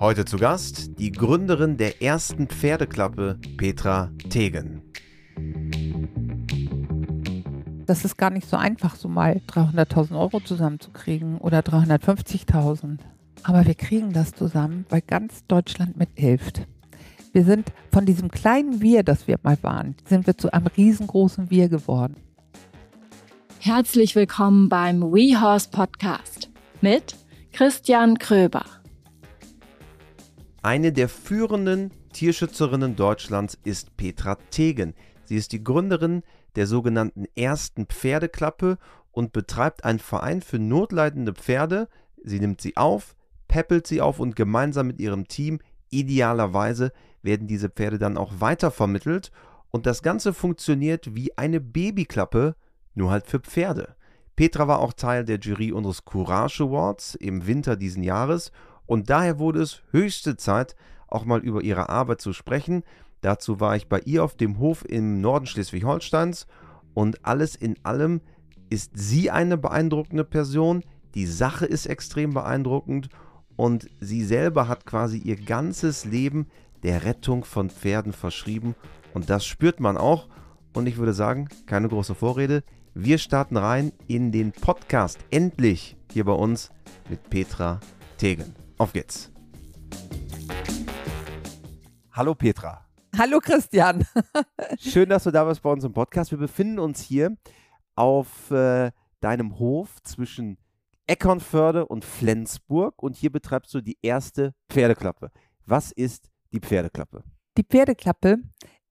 Heute zu Gast die Gründerin der ersten Pferdeklappe, Petra Tegen. Das ist gar nicht so einfach, so mal 300.000 Euro zusammenzukriegen oder 350.000. Aber wir kriegen das zusammen, weil ganz Deutschland mithilft. Wir sind von diesem kleinen Wir, das wir mal waren, sind wir zu einem riesengroßen Wir geworden. Herzlich willkommen beim WeHorse Podcast mit Christian Kröber. Eine der führenden Tierschützerinnen Deutschlands ist Petra Tegen. Sie ist die Gründerin der sogenannten ersten Pferdeklappe und betreibt einen Verein für notleidende Pferde. Sie nimmt sie auf, peppelt sie auf und gemeinsam mit ihrem Team, idealerweise, werden diese Pferde dann auch weitervermittelt. Und das Ganze funktioniert wie eine Babyklappe, nur halt für Pferde. Petra war auch Teil der Jury unseres Courage Awards im Winter diesen Jahres und daher wurde es höchste Zeit, auch mal über ihre Arbeit zu sprechen. Dazu war ich bei ihr auf dem Hof im Norden Schleswig-Holsteins. Und alles in allem ist sie eine beeindruckende Person, die Sache ist extrem beeindruckend. Und sie selber hat quasi ihr ganzes Leben der Rettung von Pferden verschrieben. Und das spürt man auch. Und ich würde sagen, keine große Vorrede, wir starten rein in den Podcast. Endlich hier bei uns mit Petra Tegen. Auf geht's. Hallo Petra. Hallo Christian. Schön, dass du da bist bei uns im Podcast. Wir befinden uns hier auf äh, deinem Hof zwischen Eckernförde und Flensburg und hier betreibst du die erste Pferdeklappe. Was ist die Pferdeklappe? Die Pferdeklappe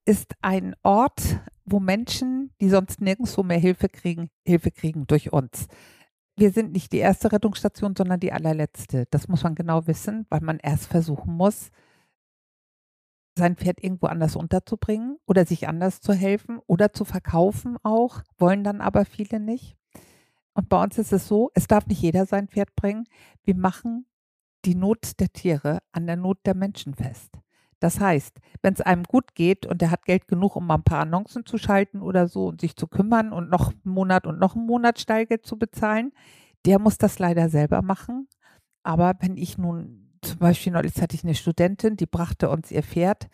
ist ein Ort, wo Menschen, die sonst nirgendwo mehr Hilfe kriegen, Hilfe kriegen durch uns. Wir sind nicht die erste Rettungsstation, sondern die allerletzte. Das muss man genau wissen, weil man erst versuchen muss, sein Pferd irgendwo anders unterzubringen oder sich anders zu helfen oder zu verkaufen auch, wollen dann aber viele nicht. Und bei uns ist es so, es darf nicht jeder sein Pferd bringen. Wir machen die Not der Tiere an der Not der Menschen fest. Das heißt, wenn es einem gut geht und er hat Geld genug, um mal ein paar Annoncen zu schalten oder so und sich zu kümmern und noch einen Monat und noch einen Monat Steilgeld zu bezahlen, der muss das leider selber machen. Aber wenn ich nun zum Beispiel neulich hatte ich eine Studentin, die brachte uns ihr Pferd.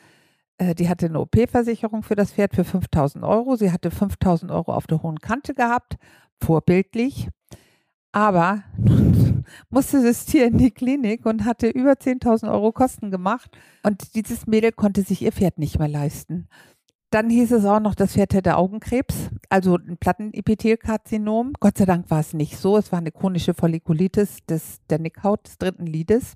Äh, die hatte eine OP-Versicherung für das Pferd für 5000 Euro. Sie hatte 5000 Euro auf der hohen Kante gehabt, vorbildlich. Aber musste das Tier in die Klinik und hatte über 10.000 Euro Kosten gemacht. Und dieses Mädel konnte sich ihr Pferd nicht mehr leisten. Dann hieß es auch noch, das Pferd hätte Augenkrebs, also ein Plattenepithelkarzinom. Gott sei Dank war es nicht so. Es war eine chronische Follikulitis des, der Nickhaut des dritten Liedes.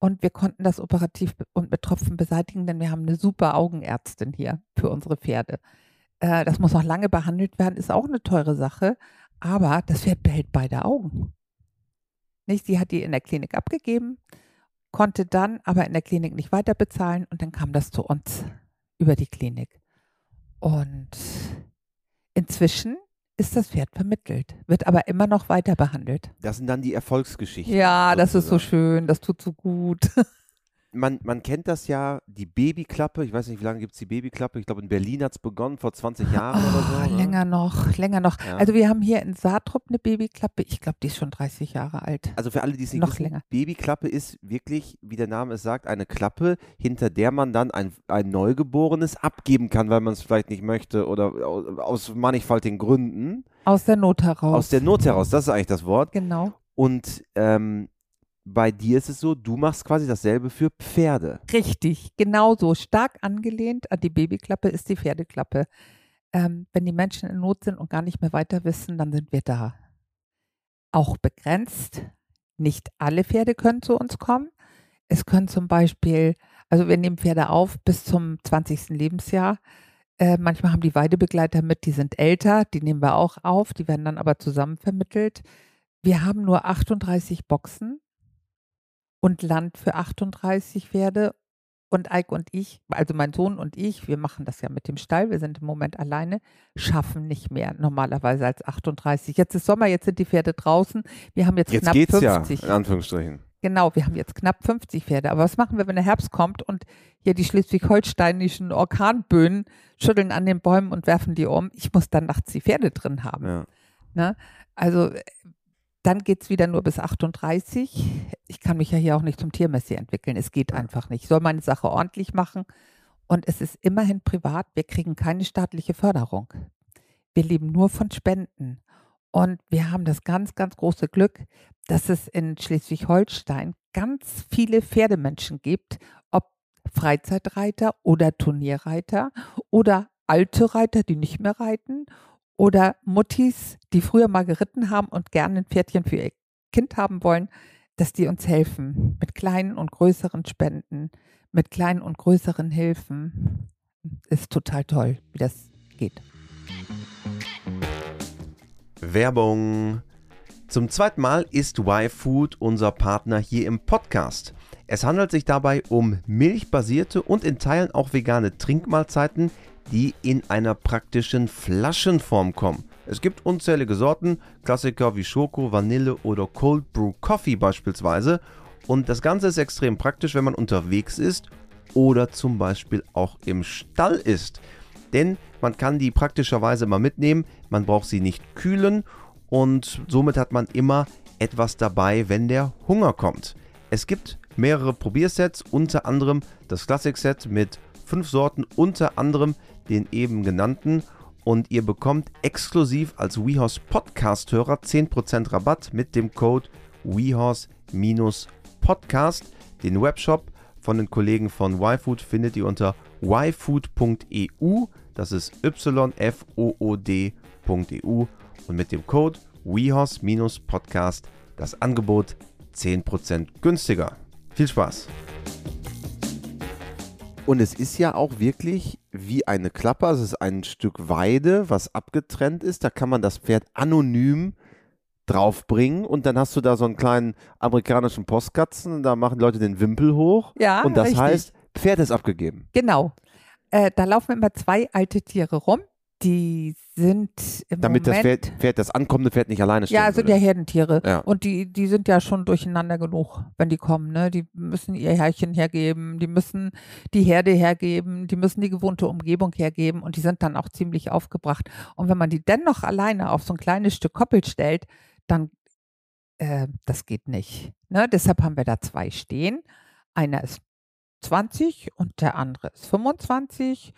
Und wir konnten das operativ und mit Tropfen beseitigen, denn wir haben eine super Augenärztin hier für unsere Pferde. Äh, das muss noch lange behandelt werden, ist auch eine teure Sache, aber das Pferd behält beide Augen. Nicht? Sie hat die in der Klinik abgegeben, konnte dann aber in der Klinik nicht weiter bezahlen und dann kam das zu uns über die Klinik. Und inzwischen ist das Pferd vermittelt, wird aber immer noch weiter behandelt. Das sind dann die Erfolgsgeschichten. Ja, das ist so schön, das tut so gut. man, man kennt das ja, die Babyklappe. Ich weiß nicht, wie lange gibt es die Babyklappe? Ich glaube, in Berlin hat es begonnen, vor 20 Jahren oh, oder so. Ah, ne? Länger noch, länger noch. Ja. Also wir haben hier in Saartrupp eine Babyklappe. Ich glaube, die ist schon 30 Jahre alt. Also für alle, die es nicht noch wissen, länger. Babyklappe ist wirklich, wie der Name es sagt, eine Klappe, hinter der man dann ein, ein Neugeborenes abgeben kann, weil man es vielleicht nicht möchte oder aus mannigfaltigen Gründen. Aus der Not heraus. Aus der Not heraus, das ist eigentlich das Wort. Genau. Und ähm, bei dir ist es so, du machst quasi dasselbe für Pferde. Richtig, genauso. Stark angelehnt an die Babyklappe ist die Pferdeklappe. Ähm, wenn die Menschen in Not sind und gar nicht mehr weiter wissen, dann sind wir da. Auch begrenzt. Nicht alle Pferde können zu uns kommen. Es können zum Beispiel, also wir nehmen Pferde auf bis zum 20. Lebensjahr. Äh, manchmal haben die Weidebegleiter mit, die sind älter, die nehmen wir auch auf, die werden dann aber zusammen vermittelt. Wir haben nur 38 Boxen und Land für 38 Pferde. Und Eik und ich, also mein Sohn und ich, wir machen das ja mit dem Stall, wir sind im Moment alleine, schaffen nicht mehr normalerweise als 38. Jetzt ist Sommer, jetzt sind die Pferde draußen. Wir haben jetzt, jetzt knapp geht's 50. Ja, in Anführungsstrichen. Genau, wir haben jetzt knapp 50 Pferde. Aber was machen wir, wenn der Herbst kommt und hier die schleswig-holsteinischen Orkanböen schütteln an den Bäumen und werfen die um? Ich muss dann nachts die Pferde drin haben. Ja. Ne? Also Dann geht es wieder nur bis 38. Ich kann mich ja hier auch nicht zum Tiermessi entwickeln. Es geht einfach nicht. Ich soll meine Sache ordentlich machen. Und es ist immerhin privat. Wir kriegen keine staatliche Förderung. Wir leben nur von Spenden. Und wir haben das ganz, ganz große Glück, dass es in Schleswig-Holstein ganz viele Pferdemenschen gibt, ob Freizeitreiter oder Turnierreiter oder alte Reiter, die nicht mehr reiten oder Muttis, die früher mal geritten haben und gerne ein Pferdchen für ihr Kind haben wollen, dass die uns helfen mit kleinen und größeren Spenden, mit kleinen und größeren Hilfen. Ist total toll, wie das geht. Werbung. Zum zweiten Mal ist Y-Food unser Partner hier im Podcast. Es handelt sich dabei um milchbasierte und in Teilen auch vegane Trinkmahlzeiten, die in einer praktischen Flaschenform kommen. Es gibt unzählige Sorten, Klassiker wie Schoko, Vanille oder Cold Brew Coffee beispielsweise. Und das Ganze ist extrem praktisch, wenn man unterwegs ist oder zum Beispiel auch im Stall ist. Denn man kann die praktischerweise immer mitnehmen, man braucht sie nicht kühlen und somit hat man immer etwas dabei, wenn der Hunger kommt. Es gibt mehrere Probiersets, unter anderem das Classic Set mit fünf Sorten, unter anderem den eben genannten. Und ihr bekommt exklusiv als WeHorse Podcast-Hörer 10% Rabatt mit dem Code WeHorse-Podcast. Den Webshop von den Kollegen von YFood findet ihr unter yfood.eu. Das ist yfood.eu. Und mit dem Code WeHorse-Podcast das Angebot 10% günstiger. Viel Spaß! Und es ist ja auch wirklich wie eine Klappe, also es ist ein Stück Weide, was abgetrennt ist. Da kann man das Pferd anonym draufbringen und dann hast du da so einen kleinen amerikanischen Postkatzen, da machen Leute den Wimpel hoch. Ja, und das richtig. heißt, Pferd ist abgegeben. Genau. Äh, da laufen immer zwei alte Tiere rum. Die sind im Damit das Moment Pferd, Pferd, das ankommende Pferd nicht alleine steht. Ja, sind ja Herdentiere. Ja. Und die, die sind ja schon durcheinander genug, wenn die kommen. Ne? Die müssen ihr Herrchen hergeben, die müssen die Herde hergeben, die müssen die gewohnte Umgebung hergeben und die sind dann auch ziemlich aufgebracht. Und wenn man die dennoch alleine auf so ein kleines Stück Koppel stellt, dann, äh, das geht nicht. Ne? Deshalb haben wir da zwei stehen. Einer ist 20 und der andere ist 25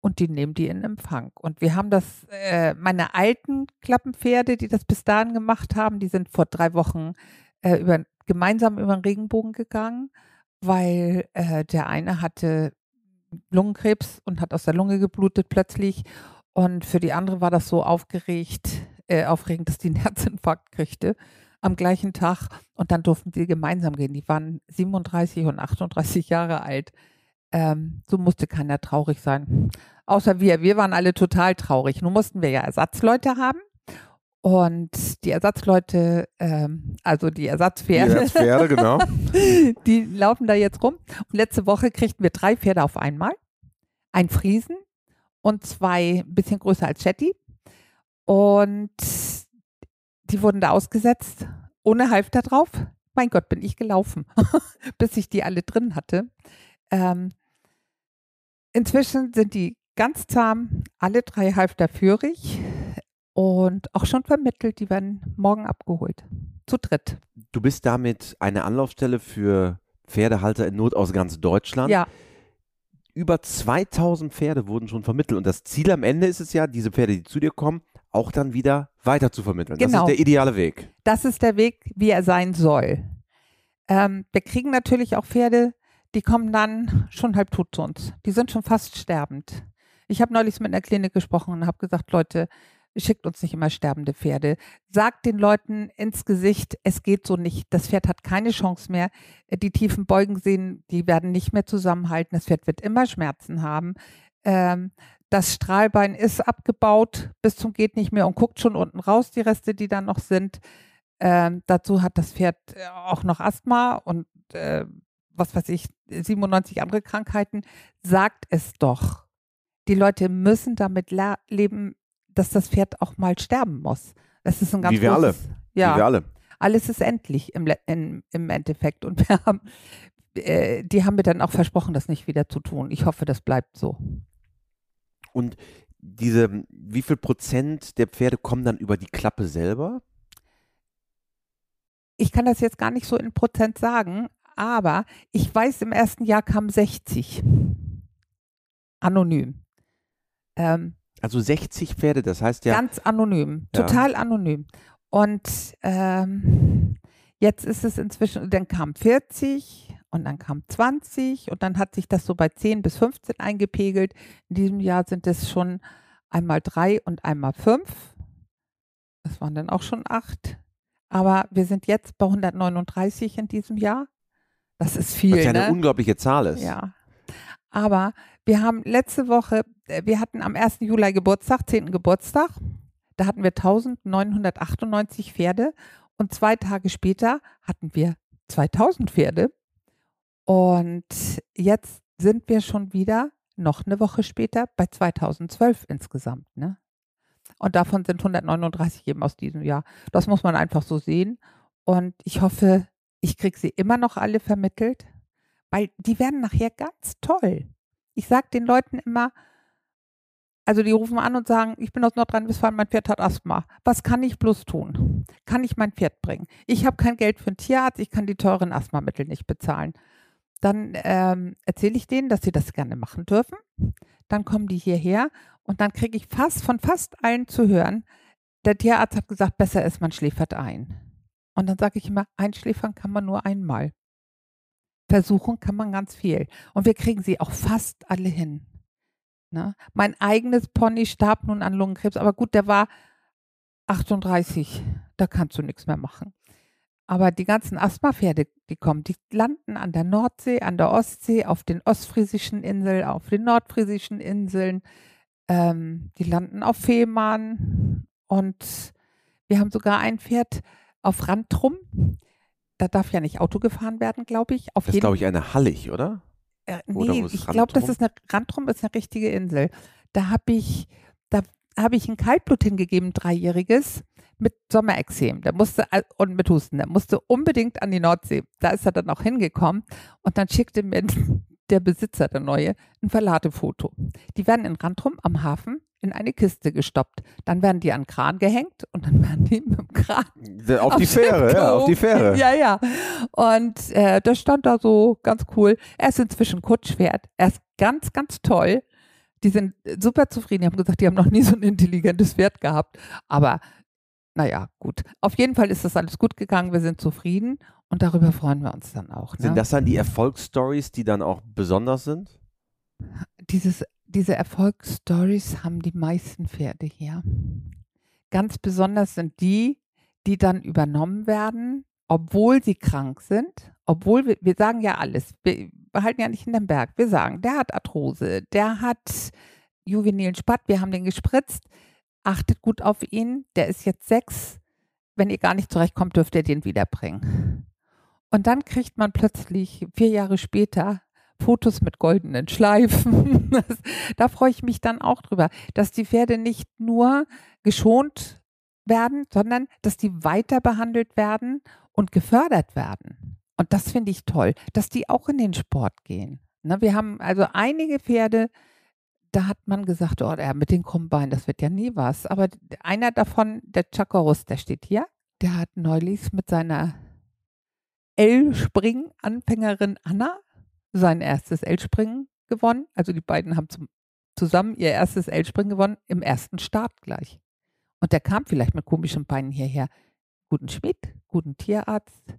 und die nehmen die in Empfang. Und wir haben das, äh, meine alten Klappenpferde, die das bis dahin gemacht haben, die sind vor drei Wochen äh, über, gemeinsam über den Regenbogen gegangen, weil äh, der eine hatte Lungenkrebs und hat aus der Lunge geblutet plötzlich. Und für die andere war das so aufgeregt, äh, aufregend, dass die einen Herzinfarkt kriegte am gleichen Tag. Und dann durften sie gemeinsam gehen. Die waren 37 und 38 Jahre alt. Ähm, so musste keiner traurig sein. Außer wir. Wir waren alle total traurig. Nun mussten wir ja Ersatzleute haben. Und die Ersatzleute, ähm, also die Ersatzpferde, Die Pferde, genau. die laufen da jetzt rum. Und letzte Woche kriegten wir drei Pferde auf einmal. Ein Friesen und zwei ein bisschen größer als Chatty. Und die wurden da ausgesetzt, ohne Halfter drauf. Mein Gott, bin ich gelaufen, bis ich die alle drin hatte. Ähm, inzwischen sind die ganz zahm, alle drei Halfter führig und auch schon vermittelt. Die werden morgen abgeholt. Zu dritt. Du bist damit eine Anlaufstelle für Pferdehalter in Not aus ganz Deutschland. Ja, Über 2000 Pferde wurden schon vermittelt. Und das Ziel am Ende ist es ja, diese Pferde, die zu dir kommen, auch dann wieder weiter zu vermitteln. Das Genau. ist der ideale Weg. das ist der Weg, wie er sein soll. Ähm, wir kriegen natürlich auch Pferde, die kommen dann schon halb tot zu uns. Die sind schon fast sterbend. Ich habe neulich mit einer Klinik gesprochen und habe gesagt, Leute, schickt uns nicht immer sterbende Pferde. Sagt den Leuten ins Gesicht, es geht so nicht. Das Pferd hat keine Chance mehr. Die tiefen Beugen sehen, die werden nicht mehr zusammenhalten. Das Pferd wird immer Schmerzen haben. Ähm, das Strahlbein ist abgebaut bis zum geht nicht mehr und guckt schon unten raus, die Reste, die da noch sind. Ähm, dazu hat das Pferd äh, auch noch Asthma und äh, was weiß ich, 97 andere Krankheiten. Sagt es doch. Die Leute müssen damit leben, dass das Pferd auch mal sterben muss. Das ist ein ganz Wie wir alle. großes, Ja, Wie wir alle. alles ist endlich im, in, im Endeffekt. Und wir haben, äh, die haben mir dann auch versprochen, das nicht wieder zu tun. Ich hoffe, das bleibt so. Und diese, wie viel Prozent der Pferde kommen dann über die Klappe selber? ich kann das jetzt gar nicht so in Prozent sagen, aber ich weiß, im ersten Jahr kamen 60. Anonym. Ähm, also 60 Pferde, das heißt ja. Ganz anonym, total ja. anonym. Und ähm, jetzt ist es inzwischen, dann kam 40 und dann kam 20 und dann hat sich das so bei 10 bis 15 eingepegelt. In diesem Jahr sind es schon einmal drei und einmal fünf. Das waren dann auch schon acht. Aber wir sind jetzt bei 139 in diesem Jahr. Das ist viel. Was ja eine ne? unglaubliche Zahl ist. Ja. Aber wir haben letzte Woche, äh, wir hatten am 1. Juli Geburtstag, 10. Geburtstag. Da hatten wir 1998 Pferde und zwei Tage später hatten wir 2000 Pferde. Und jetzt sind wir schon wieder noch eine Woche später bei 2012 insgesamt. Ne? Und davon sind 139 eben aus diesem Jahr. Das muss man einfach so sehen. Und ich hoffe, ich kriege sie immer noch alle vermittelt, weil die werden nachher ganz toll. Ich sage den Leuten immer, also die rufen an und sagen, ich bin aus Nordrhein-Westfalen, mein Pferd hat Asthma. Was kann ich bloß tun? Kann ich mein Pferd bringen? Ich habe kein Geld für einen Tierarzt, ich kann die teuren Asthmamittel nicht bezahlen. Dann ähm, erzähle ich denen, dass sie das gerne machen dürfen. Dann kommen die hierher und dann kriege ich fast von fast allen zu hören, der Tierarzt hat gesagt, besser ist, man schläfert ein. Und dann sage ich immer, einschläfern kann man nur einmal. Versuchen kann man ganz viel. Und wir kriegen sie auch fast alle hin. Ne? Mein eigenes Pony starb nun an Lungenkrebs, aber gut, der war 38. Da kannst du nichts mehr machen. Aber die ganzen Asthmapferde, die kommen, die landen an der Nordsee, an der Ostsee, auf den ostfriesischen Inseln, auf den nordfriesischen Inseln. Ähm, die landen auf Fehmarn. Und wir haben sogar ein Pferd auf Randtrum da darf ja nicht Auto gefahren werden, glaube ich. Auf das ist, glaube ich, eine Hallig, oder? Äh, nee, ich glaube, das ist eine Randrum ist eine richtige Insel. Da habe ich, da habe ich ein Kaltblut hingegeben, dreijähriges, mit Sommerexem. Der musste und mit Husten. Der musste unbedingt an die Nordsee. Da ist er dann auch hingekommen und dann schickte mir der Besitzer, der neue, ein Verladefoto. Die werden in Randrum am Hafen in eine Kiste gestoppt. Dann werden die an den Kran gehängt und dann werden die mit dem Kran auf, auf die Fähre, ja, auf die Fähre. Ja, ja. Und äh, das stand da so ganz cool. Er ist inzwischen Kutschpferd. Er ist ganz, ganz toll. Die sind super zufrieden. Die haben gesagt, die haben noch nie so ein intelligentes Pferd gehabt. Aber naja, gut. Auf jeden Fall ist das alles gut gegangen. Wir sind zufrieden und darüber freuen wir uns dann auch. Ne? Sind das dann die Erfolgsstories, die dann auch besonders sind? Dieses diese Erfolgsstories haben die meisten Pferde hier. Ganz besonders sind die, die dann übernommen werden, obwohl sie krank sind, obwohl wir, wir sagen ja alles, wir behalten ja nicht in den Berg. Wir sagen, der hat Arthrose, der hat juvenilen Spatt, wir haben den gespritzt, achtet gut auf ihn, der ist jetzt sechs. Wenn ihr gar nicht zurechtkommt, dürft ihr den wiederbringen. Und dann kriegt man plötzlich vier Jahre später Fotos mit goldenen Schleifen. Das, da freue ich mich dann auch drüber, dass die Pferde nicht nur geschont werden, sondern dass die weiter behandelt werden und gefördert werden. Und das finde ich toll, dass die auch in den Sport gehen. Ne, wir haben also einige Pferde, da hat man gesagt, oh, der mit den Kombinen, das wird ja nie was. Aber einer davon, der Chakorus, der steht hier, der hat neulich mit seiner L-Spring-Anfängerin Anna sein erstes L-Springen gewonnen. Also die beiden haben zum, zusammen ihr erstes L-Springen gewonnen im ersten Start gleich. Und der kam vielleicht mit komischen Beinen hierher. Guten Schmied, guten Tierarzt.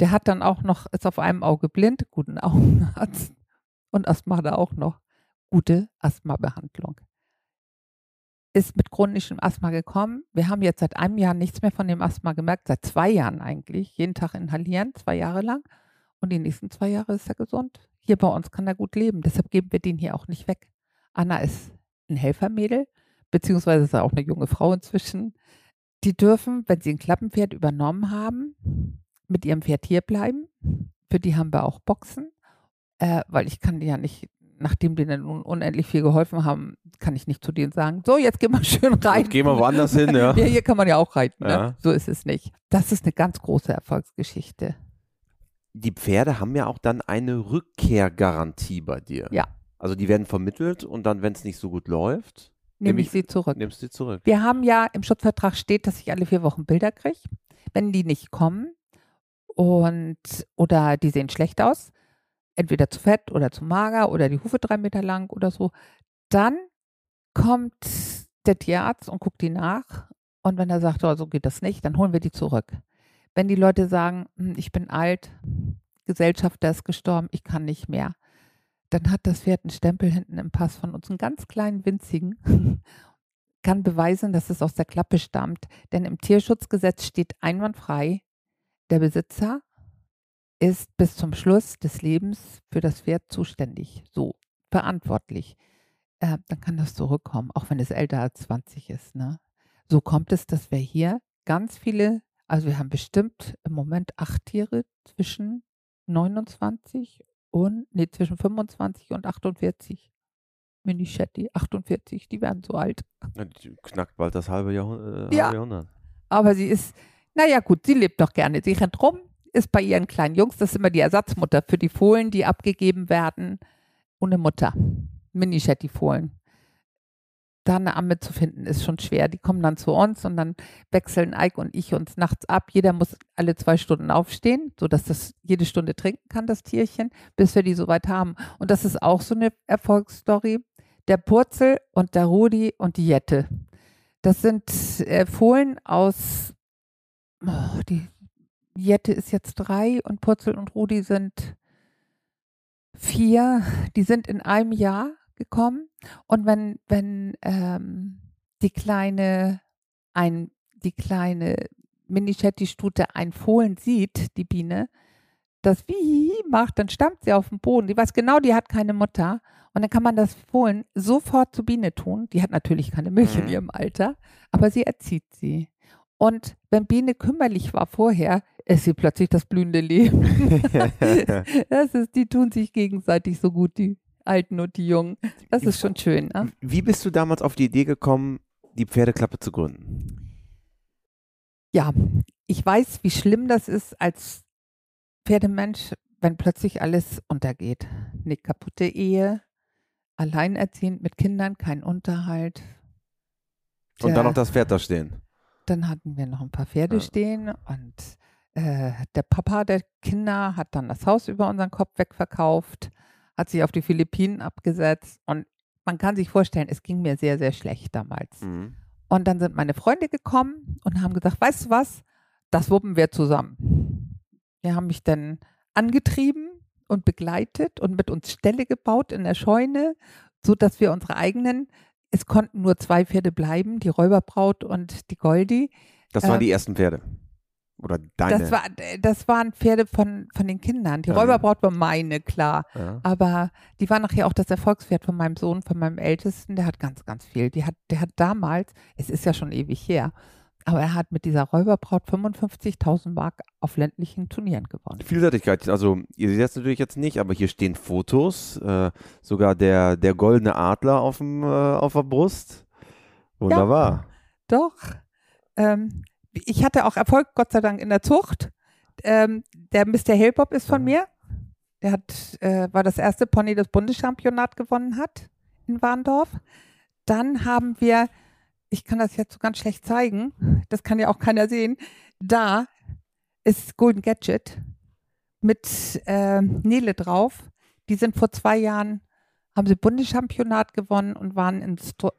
Der hat dann auch noch, ist auf einem Auge blind, guten Augenarzt. Und Asthma hat er auch noch. Gute Asthma-Behandlung. Ist mit chronischem Asthma gekommen. Wir haben jetzt seit einem Jahr nichts mehr von dem Asthma gemerkt, seit zwei Jahren eigentlich. Jeden Tag inhalieren, zwei Jahre lang. Und die nächsten zwei Jahre ist er gesund. Hier bei uns kann er gut leben. Deshalb geben wir den hier auch nicht weg. Anna ist ein Helfermädel, beziehungsweise ist er auch eine junge Frau inzwischen. Die dürfen, wenn sie ein Klappenpferd übernommen haben, mit ihrem Pferd hier bleiben. Für die haben wir auch Boxen, äh, weil ich kann die ja nicht, nachdem die dann nun unendlich viel geholfen haben, kann ich nicht zu denen sagen, so, jetzt gehen wir schön rein. Jetzt gehen wir woanders hin, ja. ja. Hier kann man ja auch reiten. Ne? Ja. So ist es nicht. Das ist eine ganz große Erfolgsgeschichte die Pferde haben ja auch dann eine Rückkehrgarantie bei dir. Ja. Also die werden vermittelt und dann, wenn es nicht so gut läuft, nehme ich sie zurück. Nimmst sie zurück. Wir haben ja im Schutzvertrag steht, dass ich alle vier Wochen Bilder kriege. Wenn die nicht kommen Und, oder die sehen schlecht aus, entweder zu fett oder zu mager oder die Hufe drei Meter lang oder so. Dann kommt der Tierarzt und guckt die nach. Und wenn er sagt, oh, so geht das nicht, dann holen wir die zurück. Wenn die Leute sagen, hm, ich bin alt, Gesellschafter ist gestorben, ich kann nicht mehr, dann hat das Pferd einen Stempel hinten im Pass von uns, einen ganz kleinen, winzigen, kann beweisen, dass es aus der Klappe stammt. Denn im Tierschutzgesetz steht einwandfrei, der Besitzer ist bis zum Schluss des Lebens für das Pferd zuständig, so verantwortlich. Äh, dann kann das zurückkommen, auch wenn es älter als 20 ist. Ne? So kommt es, dass wir hier ganz viele, also wir haben bestimmt im Moment acht Tiere zwischen 29 und, nee, zwischen 25 und 48. Minichetti, 48, die werden so alt. Ja, die knackt bald das halbe, Jahrhundert, äh, Ja. halbe Jahrhundert. Aber sie ist, naja gut, sie lebt doch gerne. Sie rennt rum, ist bei ihren kleinen Jungs, das ist immer die Ersatzmutter für die Fohlen, die abgegeben werden. Ohne Mutter. Mini-Shetty-Fohlen. Da eine Amme zu finden, ist schon schwer. Die kommen dann zu uns und dann wechseln Ike und ich uns nachts ab. Jeder muss alle zwei Stunden aufstehen, sodass das jede Stunde trinken kann, das Tierchen, bis wir die soweit haben. Und das ist auch so eine Erfolgsstory. Der Purzel und der Rudi und die Jette. Das sind äh, Fohlen aus, oh, die Jette ist jetzt drei und Purzel und Rudi sind vier. Die sind in einem Jahr gekommen. Und wenn, wenn ähm, die kleine, ein, die kleine Minichetti-Stute ein Fohlen sieht, die Biene, das wie macht, dann stammt sie auf den Boden. Die weiß genau, die hat keine Mutter. Und dann kann man das Fohlen sofort zur Biene tun. Die hat natürlich keine Milch in Mhm. ihrem Alter, aber sie erzieht sie. Und wenn Biene kümmerlich war vorher, ist sie plötzlich das blühende Leben. das ist, die tun sich gegenseitig so gut, die Alten und die Jungen. Das ist schon schön. Ne? Wie bist du damals auf die Idee gekommen, die Pferdeklappe zu gründen? Ja, ich weiß, wie schlimm das ist als Pferdemensch, wenn plötzlich alles untergeht. Eine kaputte Ehe, alleinerziehend mit Kindern, kein Unterhalt. Und dann noch das Pferd da stehen. Dann hatten wir noch ein paar Pferde Ja. stehen und äh, der Papa der Kinder hat dann das Haus über unseren Kopf wegverkauft, hat sich auf die Philippinen abgesetzt und man kann sich vorstellen, es ging mir sehr, sehr schlecht damals. Mhm. Und dann sind meine Freunde gekommen und haben gesagt, weißt du was, das wuppen wir zusammen. Die haben mich dann angetrieben und begleitet und mit uns Ställe gebaut in der Scheune, so dass wir unsere eigenen, es konnten nur zwei Pferde bleiben, die Räuberbraut und die Goldi. Das waren Ähm, die ersten Pferde. Oder deine. Das, war, das waren Pferde von, von den Kindern. Die Ja. Räuberbraut war meine, klar. ja. Aber die war nachher auch das Erfolgspferd von meinem Sohn, von meinem Ältesten. Der hat ganz, ganz viel. Die hat, der hat damals, es ist ja schon ewig her, aber er hat mit dieser Räuberbraut 55.000 Mark auf ländlichen Turnieren gewonnen. Vielseitigkeit, also ihr seht es natürlich jetzt nicht, aber hier stehen Fotos, äh, sogar der, der goldene Adler auf, dem, äh, auf der Brust. Wunderbar. Doch. Ähm, ich hatte auch Erfolg, Gott sei Dank, in der Zucht. Ähm, der Mr. Hellbob ist von mir. Der hat, äh, war das erste Pony, das Bundeschampionat gewonnen hat in Warndorf. Dann haben wir, ich kann das jetzt so ganz schlecht zeigen, das kann ja auch keiner sehen. Da ist Golden Gadget mit äh, Nele drauf. Die sind vor zwei Jahren, haben sie Bundeschampionat gewonnen und waren in Sto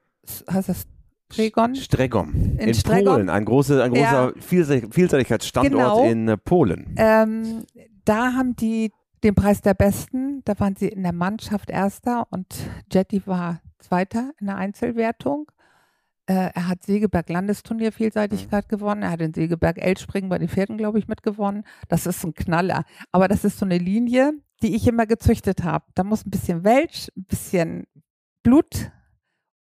heißt das Stregon? Stregon. In, Stregon? Polen. Ein, große, ein großer Vielseit Vielseitigkeitsstandort Genau. in äh, Polen. Ähm, da haben die den Preis der Besten. Da waren sie in der Mannschaft Erster und Jetty war Zweiter in der Einzelwertung. Äh, er hat Segeberg Landesturnier Vielseitigkeit gewonnen. Er hat den Segeberg Elspringen bei den Pferden, glaube ich, mitgewonnen. Das ist ein Knaller. Aber das ist so eine Linie, die ich immer gezüchtet habe. Da muss ein bisschen Welsch, ein bisschen Blut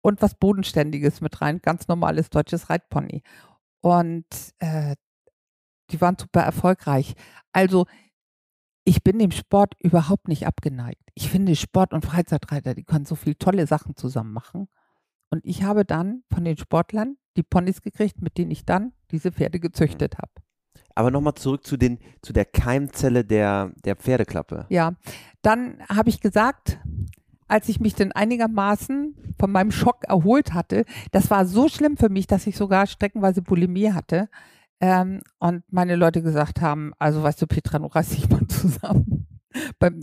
und was Bodenständiges mit rein. Ganz normales deutsches Reitpony. Und äh, die waren super erfolgreich. Also ich bin dem Sport überhaupt nicht abgeneigt. Ich finde Sport und Freizeitreiter, die können so viele tolle Sachen zusammen machen. Und ich habe dann von den Sportlern die Ponys gekriegt, mit denen ich dann diese Pferde gezüchtet habe. Aber nochmal zurück zu, den, zu der Keimzelle der, der Pferdeklappe. Ja, dann habe ich gesagt, als ich mich denn einigermaßen von meinem Schock erholt hatte, das war so schlimm für mich, dass ich sogar streckenweise Bulimie hatte. Ähm, und meine Leute gesagt haben, also weißt du, Petra, du reiß dich mal zusammen.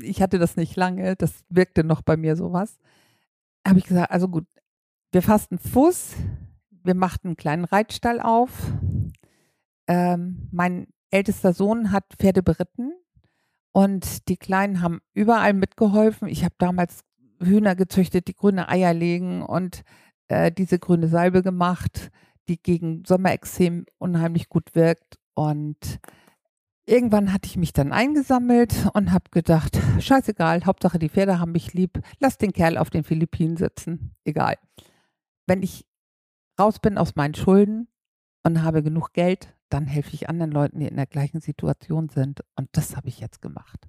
ich hatte das nicht lange, das wirkte noch bei mir sowas. Habe ich gesagt, also gut, wir fasten Fuß, wir machten einen kleinen Reitstall auf. Ähm, mein ältester Sohn hat Pferde beritten und die Kleinen haben überall mitgeholfen. Ich habe damals Hühner gezüchtet, die grüne Eier legen und äh, diese grüne Salbe gemacht, die gegen Sommerexem unheimlich gut wirkt. Und irgendwann hatte ich mich dann eingesammelt und habe gedacht, scheißegal, Hauptsache die Pferde haben mich lieb, lass den Kerl auf den Philippinen sitzen, egal. Wenn ich raus bin aus meinen Schulden und habe genug Geld, dann helfe ich anderen Leuten, die in der gleichen Situation sind. Und das habe ich jetzt gemacht.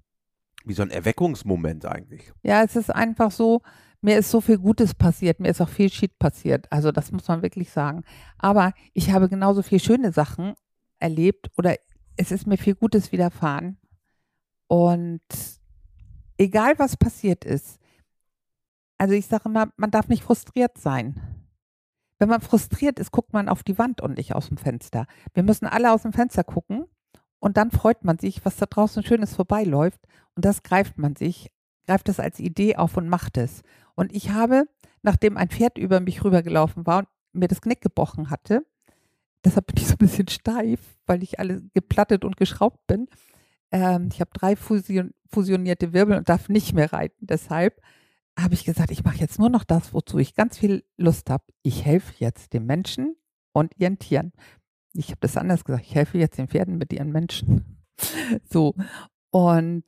Wie so ein Erweckungsmoment eigentlich. Ja, es ist einfach so, mir ist so viel Gutes passiert, mir ist auch viel Shit passiert. Also das muss man wirklich sagen. Aber ich habe genauso viel schöne Sachen erlebt oder es ist mir viel Gutes widerfahren. Und egal was passiert ist, also ich sage immer, man darf nicht frustriert sein. Wenn man frustriert ist, guckt man auf die Wand und nicht aus dem Fenster. Wir müssen alle aus dem Fenster gucken und dann freut man sich, was da draußen Schönes vorbeiläuft und das greift man sich, greift es als Idee auf und macht es. Und ich habe, nachdem ein Pferd über mich rübergelaufen war und mir das Knick gebrochen hatte, deshalb bin ich so ein bisschen steif, weil ich alle geplattet und geschraubt bin. Ähm, ich habe drei fusion fusionierte Wirbel und darf nicht mehr reiten. Deshalb habe ich gesagt, ich mache jetzt nur noch das, wozu ich ganz viel Lust habe. Ich helfe jetzt den Menschen und ihren Tieren. Ich habe das anders gesagt. Ich helfe jetzt den Pferden mit ihren Menschen. So. Und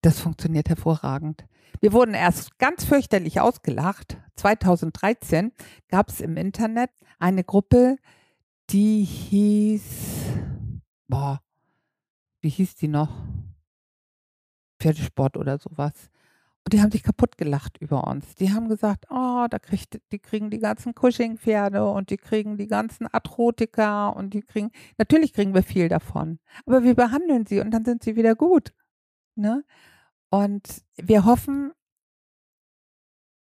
das funktioniert hervorragend. Wir wurden erst ganz fürchterlich ausgelacht. 2013 gab es im Internet eine Gruppe, die hieß, boah, wie hieß die noch? Pferdesport oder sowas. Und die haben sich kaputt gelacht über uns. Die haben gesagt, oh, da kriegt, die kriegen die ganzen Cushing-Pferde und die kriegen die ganzen Arthrotika und die kriegen, natürlich kriegen wir viel davon. Aber wir behandeln sie und dann sind sie wieder gut. Ne? Und wir hoffen,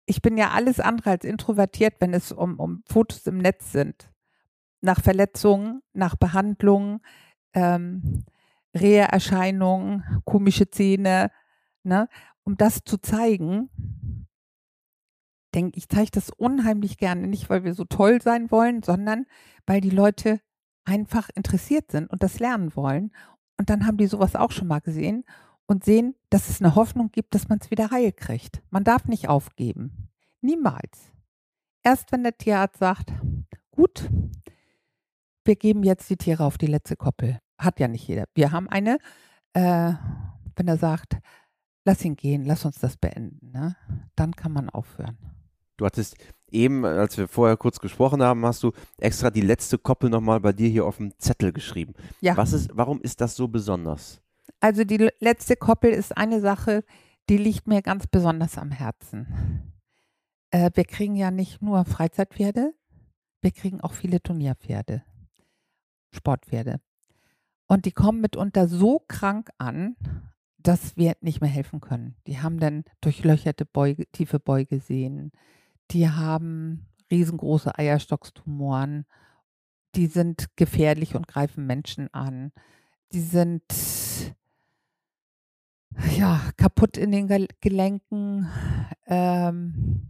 ich bin ja alles andere als introvertiert, wenn es um, um Fotos im Netz sind. Nach Verletzungen, nach Behandlungen, ähm, Rehe-Erscheinungen, komische Zähne, ne? Um das zu zeigen, denke ich, zeige das unheimlich gerne, nicht weil wir so toll sein wollen, sondern weil die Leute einfach interessiert sind und das lernen wollen. Und dann haben die sowas auch schon mal gesehen und sehen, dass es eine Hoffnung gibt, dass man es wieder heil kriegt. Man darf nicht aufgeben. Niemals. Erst wenn der Tierarzt sagt, gut, wir geben jetzt die Tiere auf die letzte Koppel. Hat ja nicht jeder. Wir haben eine, äh, wenn er sagt, lass ihn gehen, lass uns das beenden. Ne? Dann kann man aufhören. Du hattest eben, als wir vorher kurz gesprochen haben, hast du extra die letzte Koppel nochmal bei dir hier auf dem Zettel geschrieben. Ja. Was ist, warum ist das so besonders? Also die letzte Koppel ist eine Sache, die liegt mir ganz besonders am Herzen. Äh, wir kriegen ja nicht nur Freizeitpferde, wir kriegen auch viele Turnierpferde, Sportpferde. Und die kommen mitunter so krank an, dass wir nicht mehr helfen können. Die haben dann durchlöcherte Beuge, tiefe Beugesehnen. Die haben riesengroße Eierstockstumoren. Die sind gefährlich und greifen Menschen an. Die sind ja kaputt in den Gelenken. Ähm,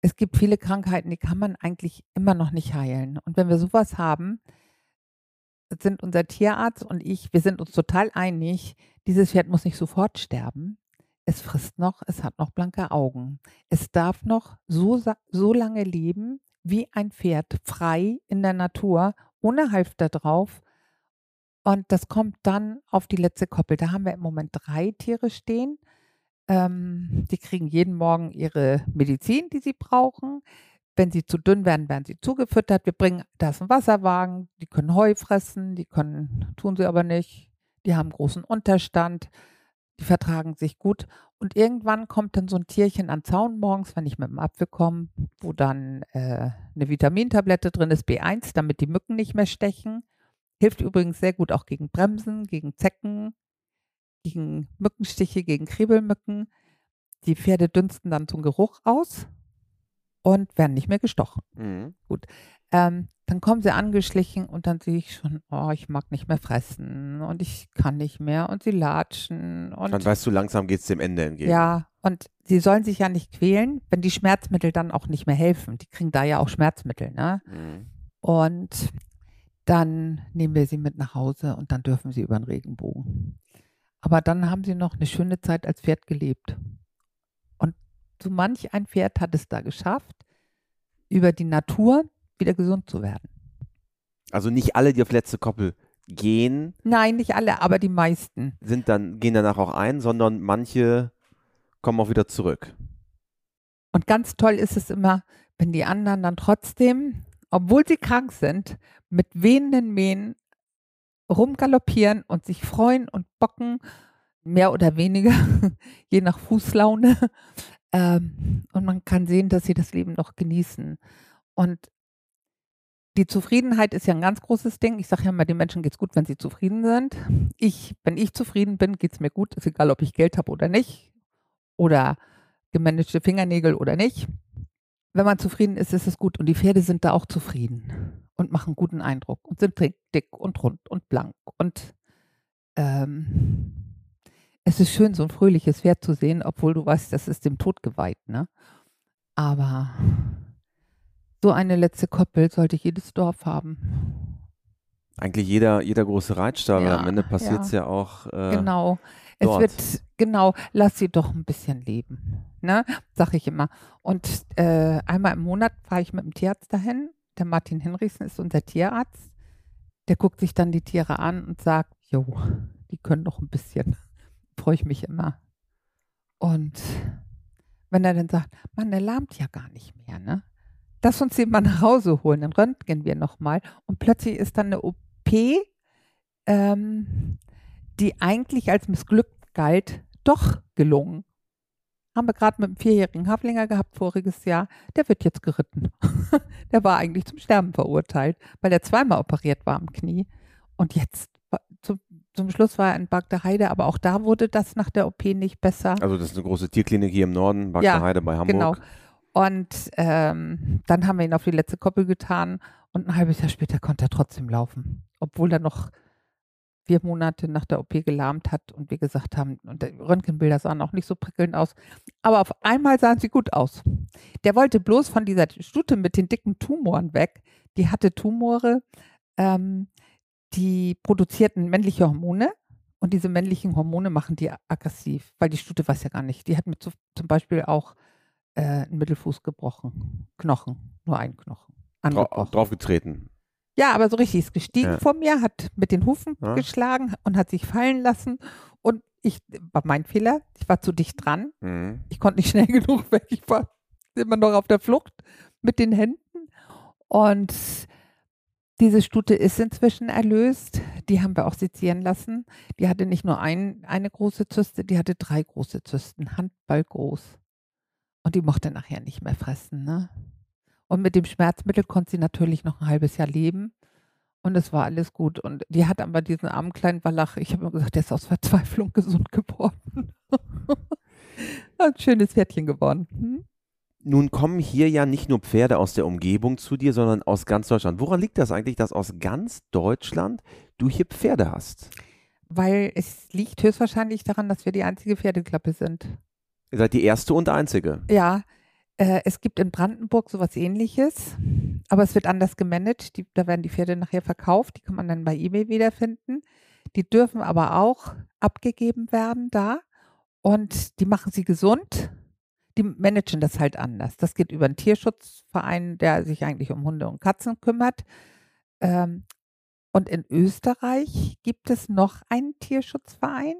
es gibt viele Krankheiten, die kann man eigentlich immer noch nicht heilen. Und wenn wir sowas haben, sind unser Tierarzt und ich, wir sind uns total einig, dieses Pferd muss nicht sofort sterben. Es frisst noch, es hat noch blanke Augen. Es darf noch so, so lange leben wie ein Pferd, frei in der Natur, ohne Halfter drauf. Und das kommt dann auf die letzte Koppel. Da haben wir im Moment drei Tiere stehen. Ähm, die kriegen jeden Morgen ihre Medizin, die sie brauchen. Wenn sie zu dünn werden, werden sie zugefüttert. Wir bringen, da ist ein Wasserwagen, die können Heu fressen, die können, tun sie aber nicht. Die haben großen Unterstand, die vertragen sich gut. Und irgendwann kommt dann so ein Tierchen an Zaun morgens, wenn ich mit dem Apfel komme, wo dann äh, eine Vitamintablette drin ist, B1, damit die Mücken nicht mehr stechen. Hilft übrigens sehr gut auch gegen Bremsen, gegen Zecken, gegen Mückenstiche, gegen Kriebelmücken. Die Pferde dünsten dann zum Geruch aus und werden nicht mehr gestochen. Mhm. Gut. Ähm, dann kommen sie angeschlichen und dann sehe ich schon, oh, ich mag nicht mehr fressen und ich kann nicht mehr und sie latschen und Dann weißt du, langsam geht es dem Ende entgegen. ja, und sie sollen sich ja nicht quälen, wenn die Schmerzmittel dann auch nicht mehr helfen. Die kriegen da ja auch Schmerzmittel, ne? Mhm. Und dann nehmen wir sie mit nach Hause und dann dürfen sie über den Regenbogen. Aber dann haben sie noch eine schöne Zeit als Pferd gelebt. So manch ein Pferd hat es da geschafft, über die Natur wieder gesund zu werden. Also nicht alle, die auf letzte Koppel gehen, Nein, nicht alle, aber die meisten. sind dann, gehen danach auch ein, sondern manche kommen auch wieder zurück. Und ganz toll ist es immer, wenn die anderen dann trotzdem, obwohl sie krank sind, mit wehenden Mähen rumgaloppieren und sich freuen und bocken, mehr oder weniger, je nach Fußlaune. Ähm, und man kann sehen, dass sie das Leben noch genießen. Und die Zufriedenheit ist ja ein ganz großes Ding. Ich sage ja immer, den Menschen geht es gut, wenn sie zufrieden sind. Ich, wenn ich zufrieden bin, geht es mir gut. Ist egal, ob ich Geld habe oder nicht. Oder gemanagte Fingernägel oder nicht. Wenn man zufrieden ist, ist es gut. Und die Pferde sind da auch zufrieden und machen guten Eindruck und sind dick und rund und blank. Und ähm, es ist schön, so ein fröhliches Pferd zu sehen, obwohl du weißt, das ist dem Tod geweiht. Ne? Aber so eine letzte Koppel sollte jedes Dorf haben. Eigentlich jeder, jeder große Reitstall, Ja, am Ende passiert es ja. auch. Äh, Genau. Es dort. wird, genau, lass sie doch ein bisschen leben. Ne? Sag ich immer. Und äh, einmal im Monat fahre ich mit dem Tierarzt dahin. Der Martin Hinrichsen ist unser Tierarzt. Der guckt sich dann die Tiere an und sagt, jo, die können doch ein bisschen. Freue ich mich immer. Und wenn er dann sagt, Mann, der lahmt ja gar nicht mehr, ne? Lass uns den mal nach Hause holen, dann röntgen wir nochmal. Und plötzlich ist dann eine OP, ähm, die eigentlich als missglückt galt, doch gelungen. Haben wir gerade mit einem vierjährigen Haflinger gehabt voriges Jahr. Der wird jetzt geritten. der war eigentlich zum Sterben verurteilt, weil er zweimal operiert war am Knie. Und jetzt zum, Schluss war er in Bagda-Heide, aber auch da wurde das nach der OP nicht besser. Also das ist eine große Tierklinik hier im Norden, Bagderheide bei Hamburg. Genau. Und ähm, dann haben wir ihn auf die letzte Koppel getan und ein halbes Jahr später konnte er trotzdem laufen, obwohl er noch vier Monate nach der OP gelahmt hat und wir gesagt haben, und die Röntgenbilder sahen auch nicht so prickelnd aus, aber auf einmal sahen sie gut aus. Der wollte bloß von dieser Stute mit den dicken Tumoren weg. Die hatte Tumore, ähm, die produzierten männliche Hormone und diese männlichen Hormone machen die aggressiv, weil die Stute weiß ja gar nicht. Die hat mit so, zum Beispiel auch äh, einen Mittelfuß gebrochen. Knochen, nur ein Knochen. Dra draufgetreten. Ja, aber so richtig ist gestiegen Ja. vor mir, hat mit den Hufen Ja. geschlagen und hat sich fallen lassen. Und ich, war mein Fehler, ich war zu dicht dran. Mhm. Ich konnte nicht schnell genug weg. Ich war immer noch auf der Flucht mit den Händen. Und diese Stute ist inzwischen erlöst. Die haben wir auch sezieren lassen. Die hatte nicht nur ein, eine große Zyste, die hatte drei große Zysten, Handball groß. Und die mochte nachher nicht mehr fressen. Ne? Und mit dem Schmerzmittel konnte sie natürlich noch ein halbes Jahr leben. Und es war alles gut. Und die hat aber diesen armen kleinen Wallach, ich habe immer gesagt, der ist aus Verzweiflung gesund geworden. ein schönes Pferdchen geworden. Hm? Nun kommen hier ja nicht nur Pferde aus der Umgebung zu dir, sondern aus ganz Deutschland. Woran liegt das eigentlich, dass aus ganz Deutschland du hier Pferde hast? Weil es liegt höchstwahrscheinlich daran, dass wir die einzige Pferdeklappe sind. Ihr seid die erste und einzige. Ja, äh, es gibt in Brandenburg sowas ähnliches, aber es wird anders gemanagt. Die, da werden die Pferde nachher verkauft, die kann man dann bei eBay wiederfinden. Die dürfen aber auch abgegeben werden da und die machen sie gesund. Die managen das halt anders. Das geht über einen Tierschutzverein, der sich eigentlich um Hunde und Katzen kümmert. Ähm, und in Österreich gibt es noch einen Tierschutzverein.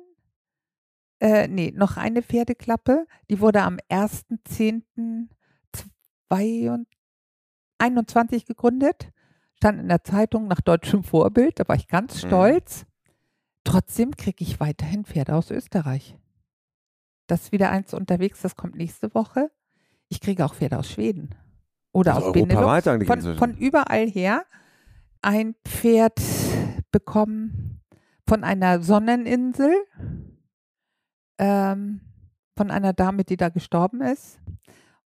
Äh, nee, noch eine Pferdeklappe. Die wurde am 1.10.2021 gegründet. Stand in der Zeitung nach deutschem Vorbild. Da war ich ganz Mhm. stolz. Trotzdem kriege ich weiterhin Pferde aus Österreich. Das ist wieder eins unterwegs, das kommt nächste Woche. Ich kriege auch Pferde aus Schweden. Oder Also aus Benelux. Von, von überall her. Ein Pferd bekommen von einer Sonneninsel. Ähm, von einer Dame, die da gestorben ist.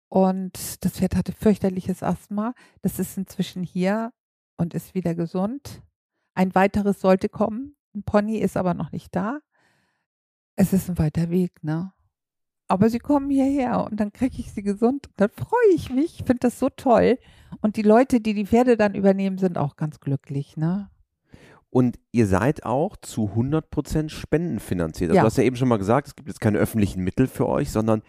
Und das Pferd hatte fürchterliches Asthma. Das ist inzwischen hier und ist wieder gesund. Ein weiteres sollte kommen. Ein Pony ist aber noch nicht da. Es ist ein weiter Weg, ne? Aber sie kommen hierher und dann kriege ich sie gesund und dann freue ich mich. Ich finde das so toll. Und die Leute, die die Pferde dann übernehmen, sind auch ganz glücklich, ne? Und ihr seid auch zu 100% spendenfinanziert. Also Ja. Du hast ja eben schon mal gesagt, es gibt jetzt keine öffentlichen Mittel für euch, sondern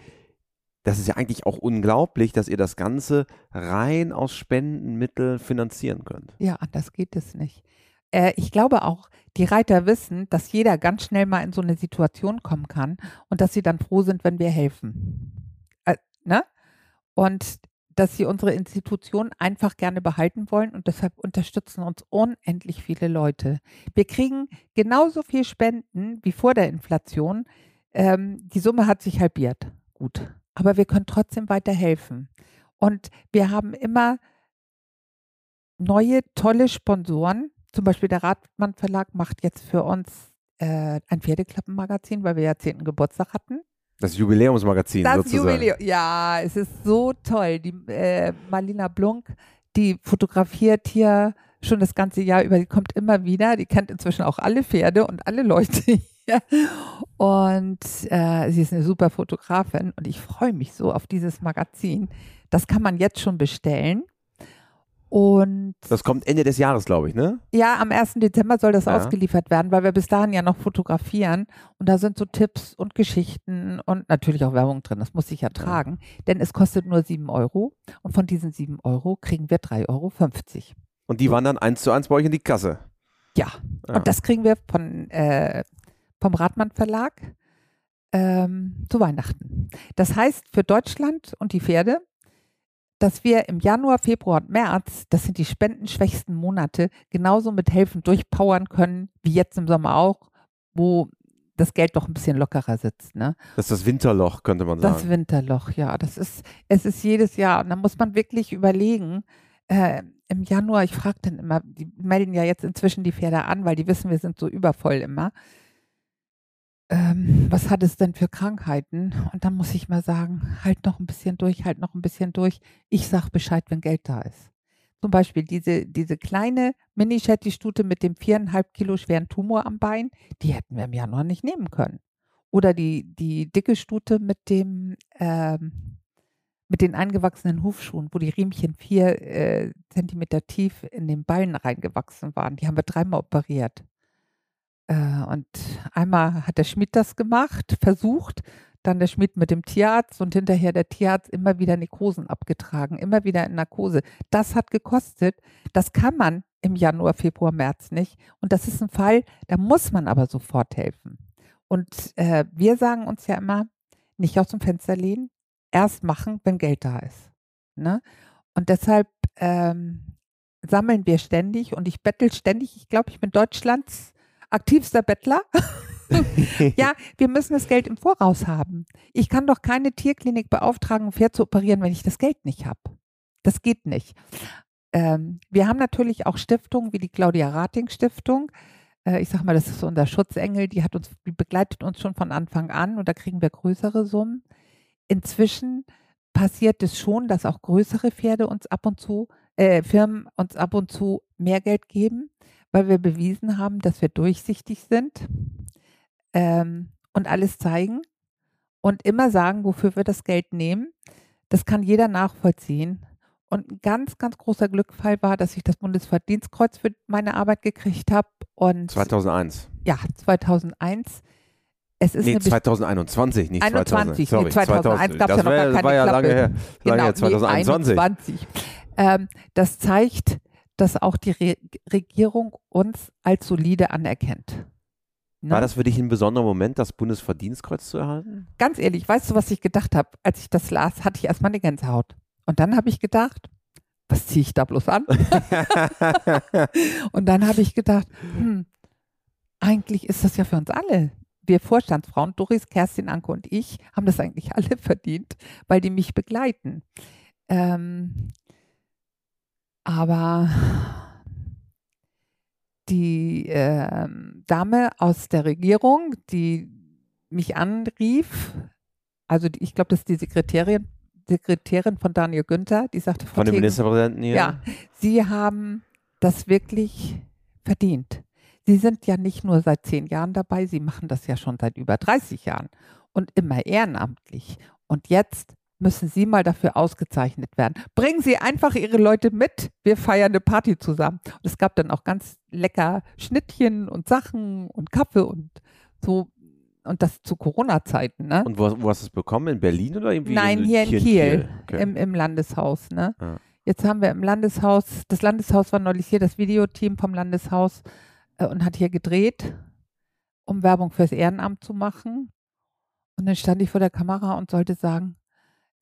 das ist ja eigentlich auch unglaublich, dass ihr das Ganze rein aus Spendenmitteln finanzieren könnt. Ja, anders geht es nicht. Äh, ich glaube auch, die Reiter wissen, dass jeder ganz schnell mal in so eine Situation kommen kann und dass sie dann froh sind, wenn wir helfen. Äh, ne? Und dass sie unsere Institution einfach gerne behalten wollen und deshalb unterstützen uns unendlich viele Leute. Wir kriegen genauso viel Spenden wie vor der Inflation. Ähm, die Summe hat sich halbiert. Gut. Aber wir können trotzdem weiterhelfen. Und wir haben immer neue, tolle Sponsoren. Zum Beispiel der Radmann Verlag macht jetzt für uns äh, ein Pferdeklappenmagazin, weil wir ja 10. Geburtstag hatten. Das Jubiläumsmagazin Das sozusagen. Jubiläum. Ja, es ist so toll. Die äh, Marlina Blunk, die fotografiert hier schon das ganze Jahr über. Die kommt immer wieder. Die kennt inzwischen auch alle Pferde und alle Leute hier. Und äh, sie ist eine super Fotografin und ich freue mich so auf dieses Magazin. Das kann man jetzt schon bestellen. Und Das kommt Ende des Jahres, glaube ich, ne? ja, am 1. Dezember soll das Ja. ausgeliefert werden, weil wir bis dahin ja noch fotografieren. Und da sind so Tipps und Geschichten und natürlich auch Werbung drin. Das muss ich ja tragen. Denn es kostet nur 7 Euro. Und von diesen 7 Euro kriegen wir 3,50 Euro. Und die wandern eins zu eins bei euch in die Kasse. Ja. Ja. Und das kriegen wir von, äh, vom Radmann Verlag ähm, zu Weihnachten. Das heißt für Deutschland und die Pferde, dass wir im Januar, Februar und März, das sind die spendenschwächsten Monate, genauso mit helfen durchpowern können, wie jetzt im Sommer auch, wo das Geld doch ein bisschen lockerer sitzt. Ne? Das ist das Winterloch, könnte man Das sagen. Winterloch, ja, das ist, es ist jedes Jahr und da muss man wirklich überlegen, äh, im Januar, ich frage dann immer, die melden ja jetzt inzwischen die Pferde an, weil die wissen, wir sind so übervoll immer. Ähm, was hat es denn für Krankheiten? Und dann muss ich mal sagen, halt noch ein bisschen durch, halt noch ein bisschen durch. Ich sag Bescheid, wenn Geld da ist. Zum Beispiel diese, diese kleine Mini-Shetty-Stute mit dem viereinhalb Kilo schweren Tumor am Bein, die hätten wir im Januar nicht nehmen können. Oder die, die dicke Stute mit dem ähm, mit den eingewachsenen Hufschuhen, wo die Riemchen vier äh, Zentimeter tief in den Ballen reingewachsen waren. Die haben wir dreimal operiert. Äh, und einmal hat der Schmied das gemacht, versucht, dann der Schmied mit dem Tierarzt und hinterher der Tierarzt immer wieder Nekrosen abgetragen, immer wieder in Narkose. Das hat gekostet. Das kann man im Januar, Februar, März nicht. Und das ist ein Fall, da muss man aber sofort helfen. Und äh, wir sagen uns ja immer, nicht aus dem Fenster lehnen, erst machen, wenn Geld da ist. Ne? Und deshalb ähm, sammeln wir ständig und ich bettel ständig. Ich glaube, ich bin Deutschlands aktivster Bettler. ja, wir müssen das Geld im Voraus haben. Ich kann doch keine Tierklinik beauftragen, ein Pferd zu operieren, wenn ich das Geld nicht habe. Das geht nicht. Ähm, wir haben natürlich auch Stiftungen wie die Claudia Rating Stiftung. Äh, ich sag mal, das ist so unser Schutzengel. Die hat uns, die begleitet uns schon von Anfang an und da kriegen wir größere Summen. Inzwischen passiert es schon, dass auch größere Pferde uns ab und zu, äh, Firmen uns ab und zu mehr Geld geben, weil wir bewiesen haben, dass wir durchsichtig sind ähm, und alles zeigen und immer sagen, wofür wir das Geld nehmen. Das kann jeder nachvollziehen. Und ein ganz, ganz großer Glückfall war, dass ich das Bundesverdienstkreuz für meine Arbeit gekriegt habe. Und 2001. ja, 2001. Es ist Nee, eine Best- 2021, nicht 21, 2000. Sorry, nee, 2001 gab's ja noch war, gar keine war ja Klappe. lange her. Lange her, nee, 2021. 21. Ähm, das zeigt, dass auch die Re Regierung uns als solide anerkennt. Ne? War das für dich ein besonderer Moment, das Bundesverdienstkreuz zu erhalten? Ganz ehrlich, weißt du, was ich gedacht habe? Als ich das las, hatte ich erstmal eine Gänsehaut. Und dann habe ich gedacht, was ziehe ich da bloß an? Und dann habe ich gedacht, hm, eigentlich ist das ja für uns alle. Wir Vorstandsfrauen, Doris, Kerstin, Anke und ich, haben das eigentlich alle verdient, weil die mich begleiten. Ähm, aber die ähm, Dame aus der Regierung, die mich anrief, also die, ich glaube, das ist die Sekretärin, Sekretärin von Daniel Günther, die sagte, Von dem Ministerpräsidenten hier? ja, Sie haben das wirklich verdient. Sie sind ja nicht nur seit zehn Jahren dabei, Sie machen das ja schon seit über 30 Jahren und immer ehrenamtlich. Und jetzt müssen Sie mal dafür ausgezeichnet werden. Bringen Sie einfach Ihre Leute mit. Wir feiern eine Party zusammen. Und es gab dann auch ganz lecker Schnittchen und Sachen und Kaffee und so. Und das zu Corona-Zeiten, ne? Und wo, wo, hast du es bekommen? In Berlin oder irgendwie? Nein, in, hier in Kiel, Kiel okay. im, im, Landeshaus, ne? Ja. Jetzt haben wir im Landeshaus, das Landeshaus war neulich hier, das Videoteam vom Landeshaus äh, und hat hier gedreht, um Werbung fürs Ehrenamt zu machen. Und dann stand ich vor der Kamera und sollte sagen,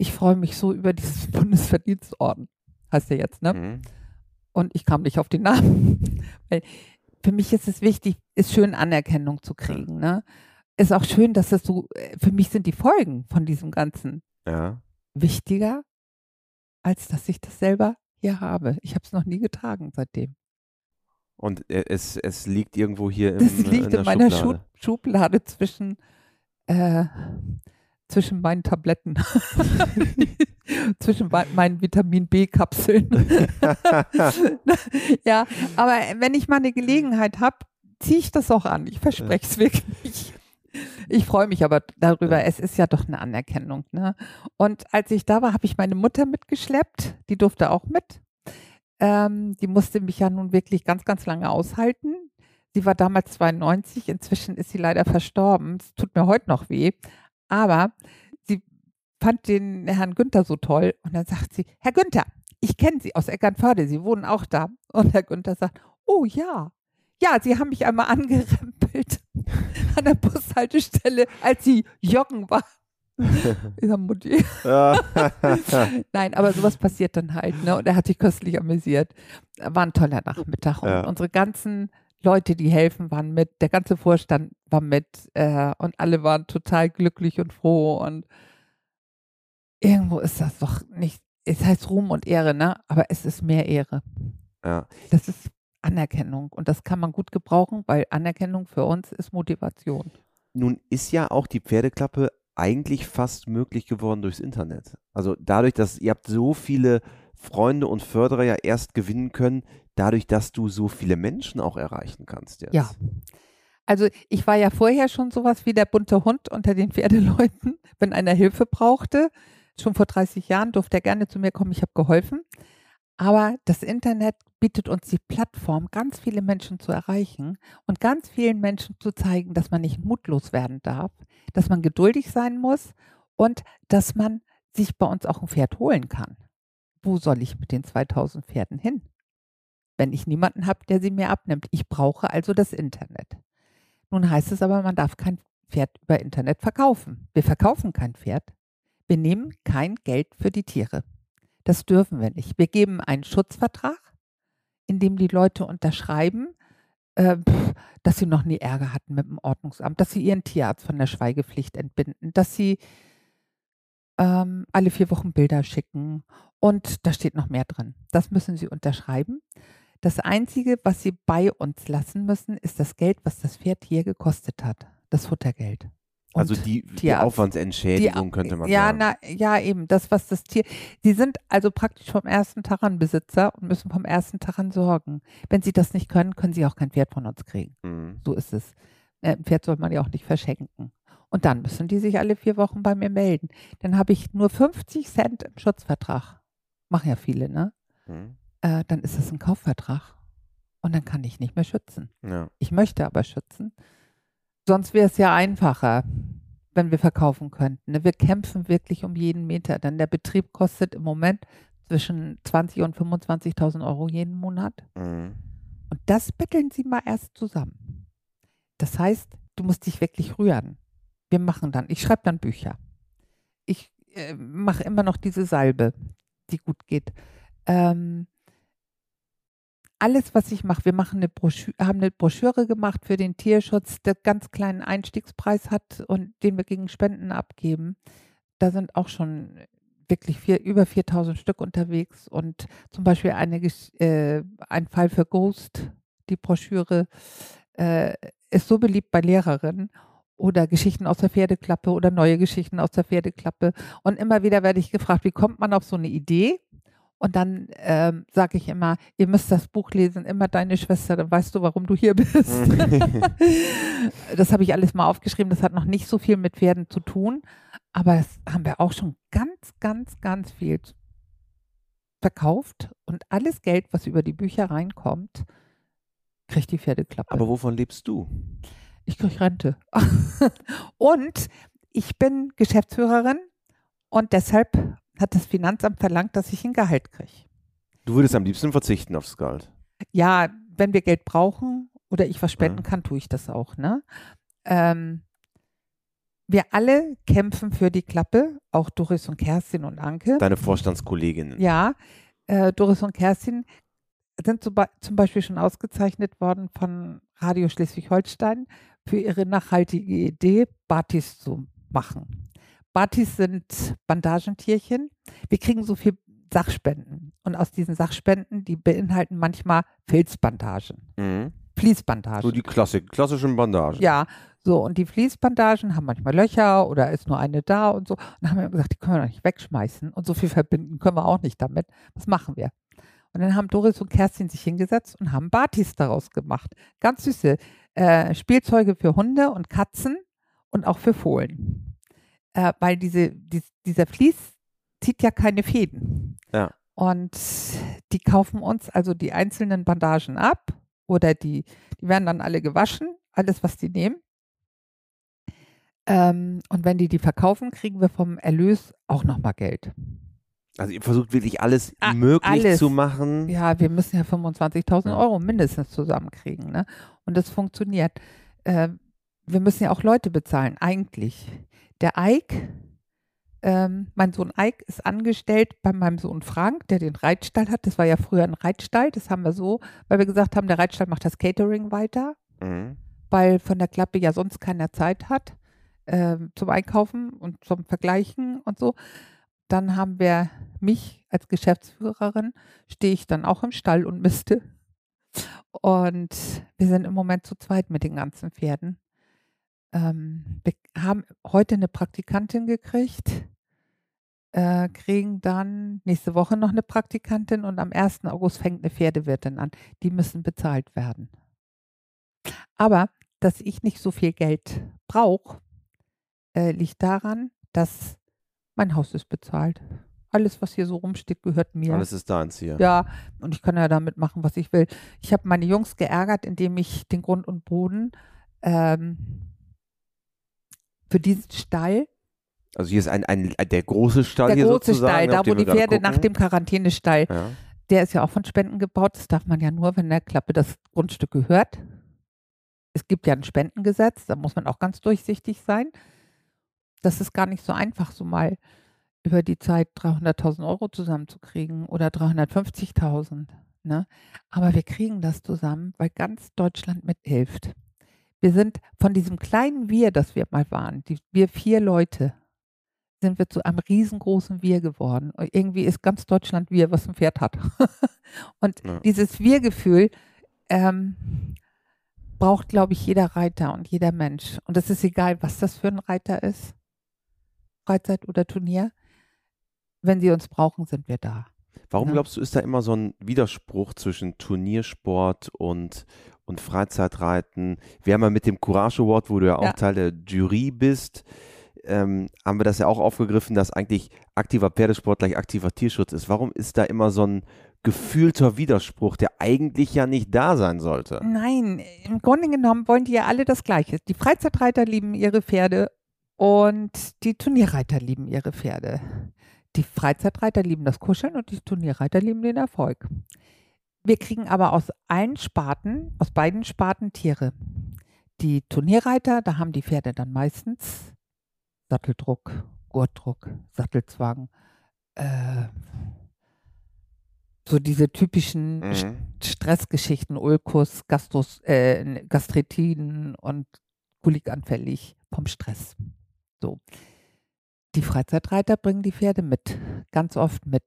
ich freue mich so über dieses Bundesverdienstorden. Heißt ja jetzt, ne? Mhm. Und ich kam nicht auf den Namen. Weil für mich ist es wichtig, ist schön Anerkennung zu kriegen, ne? Ist auch schön, dass das so, äh, für mich sind die Folgen von diesem Ganzen ja. wichtiger, als dass ich das selber hier habe. Ich habe es noch nie getragen seitdem. Und äh, es, es liegt irgendwo hier im, Das liegt in, in meiner Schublade, Schublade zwischen äh, zwischen meinen Tabletten, zwischen meinen Vitamin B-Kapseln. ja, aber wenn ich mal eine Gelegenheit habe, ziehe ich das auch an. Ich verspreche es wirklich. Ich freue mich aber darüber. Es ist ja doch eine Anerkennung. Ne? Und als ich da war, habe ich meine Mutter mitgeschleppt. Die durfte auch mit. Ähm, die musste mich ja nun wirklich ganz, ganz lange aushalten. Sie war damals 92, inzwischen ist sie leider verstorben. Es tut mir heute noch weh. Aber sie fand den Herrn Günther so toll und dann sagt sie, Herr Günther, ich kenne Sie aus Eckernförde, Sie wohnen auch da. Und Herr Günther sagt, oh ja, ja, Sie haben mich einmal angerempelt an der Bushaltestelle, als Sie joggen war. Ich sag, Mutti. Nein, aber sowas passiert dann halt, ne? Und er hat sich köstlich amüsiert. War ein toller Nachmittag. Und ja. unsere ganzen Leute, die helfen, waren mit, der ganze Vorstand war mit äh, und alle waren total glücklich und froh und irgendwo ist das doch nicht, es heißt Ruhm und Ehre, ne? Aber es ist mehr Ehre. Ja. Das ist Anerkennung und das kann man gut gebrauchen, weil Anerkennung für uns ist Motivation. Nun ist ja auch die Pferdeklappe eigentlich fast möglich geworden durchs Internet. Also dadurch, dass ihr habt so viele Freunde und Förderer ja erst gewinnen können, dadurch, dass du so viele Menschen auch erreichen kannst jetzt. Ja. Also ich war ja vorher schon sowas wie der bunte Hund unter den Pferdeleuten, wenn einer Hilfe brauchte. Schon vor 30 Jahren durfte er gerne zu mir kommen, ich habe geholfen. Aber das Internet bietet uns die Plattform, ganz viele Menschen zu erreichen und ganz vielen Menschen zu zeigen, dass man nicht mutlos werden darf, dass man geduldig sein muss und dass man sich bei uns auch ein Pferd holen kann. Wo soll ich mit den 2000 Pferden hin? wenn ich niemanden habe, der sie mir abnimmt. Ich brauche also das Internet. Nun heißt es aber, man darf kein Pferd über Internet verkaufen. Wir verkaufen kein Pferd. Wir nehmen kein Geld für die Tiere. Das dürfen wir nicht. Wir geben einen Schutzvertrag, in dem die Leute unterschreiben, äh, dass sie noch nie Ärger hatten mit dem Ordnungsamt, dass sie ihren Tierarzt von der Schweigepflicht entbinden, dass sie ähm, alle vier Wochen Bilder schicken und da steht noch mehr drin. Das müssen sie unterschreiben. Das Einzige, was sie bei uns lassen müssen, ist das Geld, was das Pferd hier gekostet hat. Das Futtergeld. Und also die, die Aufwandsentschädigung die, könnte man ja, sagen. Na, ja, eben, das, was das Tier. Sie sind also praktisch vom ersten Tag an Besitzer und müssen vom ersten Tag an sorgen. Wenn sie das nicht können, können sie auch kein Pferd von uns kriegen. Mhm. So ist es. Äh, ein Pferd soll man ja auch nicht verschenken. Und dann müssen die sich alle vier Wochen bei mir melden. Dann habe ich nur 50 Cent im Schutzvertrag. Machen ja viele, ne? Mhm äh, dann ist es ein Kaufvertrag und dann kann ich nicht mehr schützen. Ja. Ich möchte aber schützen. Sonst wäre es ja einfacher, wenn wir verkaufen könnten. Ne? Wir kämpfen wirklich um jeden Meter, denn der Betrieb kostet im Moment zwischen 20 und 25.000 Euro jeden Monat. Mhm. Und das betteln sie mal erst zusammen. Das heißt, du musst dich wirklich rühren. Wir machen dann, ich schreibe dann Bücher. Ich äh, mache immer noch diese Salbe, die gut geht. Ähm, alles, was ich mache, wir machen eine Broschüre, haben eine Broschüre gemacht für den Tierschutz, der ganz kleinen Einstiegspreis hat und den wir gegen Spenden abgeben. Da sind auch schon wirklich vier, über 4000 Stück unterwegs und zum Beispiel eine, äh, ein Fall für Ghost, die Broschüre, äh, ist so beliebt bei Lehrerinnen oder Geschichten aus der Pferdeklappe oder neue Geschichten aus der Pferdeklappe. Und immer wieder werde ich gefragt, wie kommt man auf so eine Idee? Und dann ähm, sage ich immer, ihr müsst das Buch lesen, immer deine Schwester, dann weißt du, warum du hier bist. das habe ich alles mal aufgeschrieben. Das hat noch nicht so viel mit Pferden zu tun, aber das haben wir auch schon ganz, ganz, ganz viel verkauft. Und alles Geld, was über die Bücher reinkommt, kriegt die Pferdeklappe. Aber wovon lebst du? Ich kriege Rente. und ich bin Geschäftsführerin und deshalb hat das Finanzamt verlangt, dass ich ein Gehalt kriege. Du würdest am liebsten verzichten aufs Gehalt. Ja, wenn wir Geld brauchen oder ich was spenden ja. kann, tue ich das auch. Ne? Ähm, wir alle kämpfen für die Klappe, auch Doris und Kerstin und Anke. Deine Vorstandskolleginnen. Ja, äh, Doris und Kerstin sind zum Beispiel schon ausgezeichnet worden von Radio Schleswig-Holstein für ihre nachhaltige Idee, Batis zu machen. Batis sind Bandagentierchen. Wir kriegen so viel Sachspenden. Und aus diesen Sachspenden, die beinhalten manchmal Filzbandagen. Mhm. Fließbandagen. So die Klassik, klassischen Bandagen. Ja, so. Und die Fließbandagen haben manchmal Löcher oder ist nur eine da und so. Und dann haben wir gesagt, die können wir doch nicht wegschmeißen. Und so viel verbinden können wir auch nicht damit. Was machen wir? Und dann haben Doris und Kerstin sich hingesetzt und haben Batis daraus gemacht. Ganz süße äh, Spielzeuge für Hunde und Katzen und auch für Fohlen äh, weil diese, die, dieser Vlies zieht ja keine Fäden. Ja. Und die kaufen uns also die einzelnen Bandagen ab oder die, die werden dann alle gewaschen, alles, was die nehmen. Ähm, und wenn die die verkaufen, kriegen wir vom Erlös auch nochmal Geld. Also ihr versucht wirklich alles A möglich alles. zu machen. Ja, wir müssen ja 25.000 Euro mindestens zusammenkriegen. Ne? Und das funktioniert. Äh, wir müssen ja auch Leute bezahlen, eigentlich. Der Eik, ähm, mein Sohn Eik ist angestellt bei meinem Sohn Frank, der den Reitstall hat. Das war ja früher ein Reitstall. Das haben wir so, weil wir gesagt haben, der Reitstall macht das Catering weiter, mhm. weil von der Klappe ja sonst keiner Zeit hat äh, zum Einkaufen und zum Vergleichen und so. Dann haben wir mich als Geschäftsführerin, stehe ich dann auch im Stall und misste. Und wir sind im Moment zu zweit mit den ganzen Pferden ähm, wir haben heute eine Praktikantin gekriegt, äh, kriegen dann nächste Woche noch eine Praktikantin und am 1. August fängt eine Pferdewirtin an. Die müssen bezahlt werden. Aber dass ich nicht so viel Geld brauche, äh, liegt daran, dass mein Haus ist bezahlt. Alles, was hier so rumsteht, gehört mir. Alles ist deins hier. Ja, und ich kann ja damit machen, was ich will. Ich habe meine Jungs geärgert, indem ich den Grund und Boden ähm, für diesen Stall. Also hier ist ein, ein, der große Stall der hier große Stall, da wo die Pferde nach dem Quarantänestall, ja. der ist ja auch von Spenden gebaut. Das darf man ja nur, wenn der Klappe das Grundstück gehört. Es gibt ja ein Spendengesetz, da muss man auch ganz durchsichtig sein. Das ist gar nicht so einfach, so mal über die Zeit 300.000 Euro zusammenzukriegen oder 350.000. Ne? Aber wir kriegen das zusammen, weil ganz Deutschland mithilft. Wir sind von diesem kleinen Wir, das wir mal waren, die, wir vier Leute, sind wir zu einem riesengroßen Wir geworden. Und irgendwie ist ganz Deutschland Wir, was ein Pferd hat. und ja. dieses Wir-Gefühl ähm, braucht, glaube ich, jeder Reiter und jeder Mensch. Und es ist egal, was das für ein Reiter ist, Freizeit oder Turnier. Wenn sie uns brauchen, sind wir da. Warum ja. glaubst du, ist da immer so ein Widerspruch zwischen Turniersport und, und Freizeitreiten? Wir haben ja mit dem Courage Award, wo du ja auch ja. Teil der Jury bist, ähm, haben wir das ja auch aufgegriffen, dass eigentlich aktiver Pferdesport gleich aktiver Tierschutz ist. Warum ist da immer so ein gefühlter Widerspruch, der eigentlich ja nicht da sein sollte? Nein, im Grunde genommen wollen die ja alle das Gleiche. Die Freizeitreiter lieben ihre Pferde und die Turnierreiter lieben ihre Pferde. Die Freizeitreiter lieben das Kuscheln und die Turnierreiter lieben den Erfolg. Wir kriegen aber aus allen Sparten, aus beiden Sparten Tiere. Die Turnierreiter, da haben die Pferde dann meistens Satteldruck, Gurtdruck, Sattelzwang, äh, so diese typischen mhm. Stressgeschichten, Ulkus, Gastos, äh, Gastritiden und kolikanfällig vom Stress. So. Die Freizeitreiter bringen die Pferde mit, ganz oft mit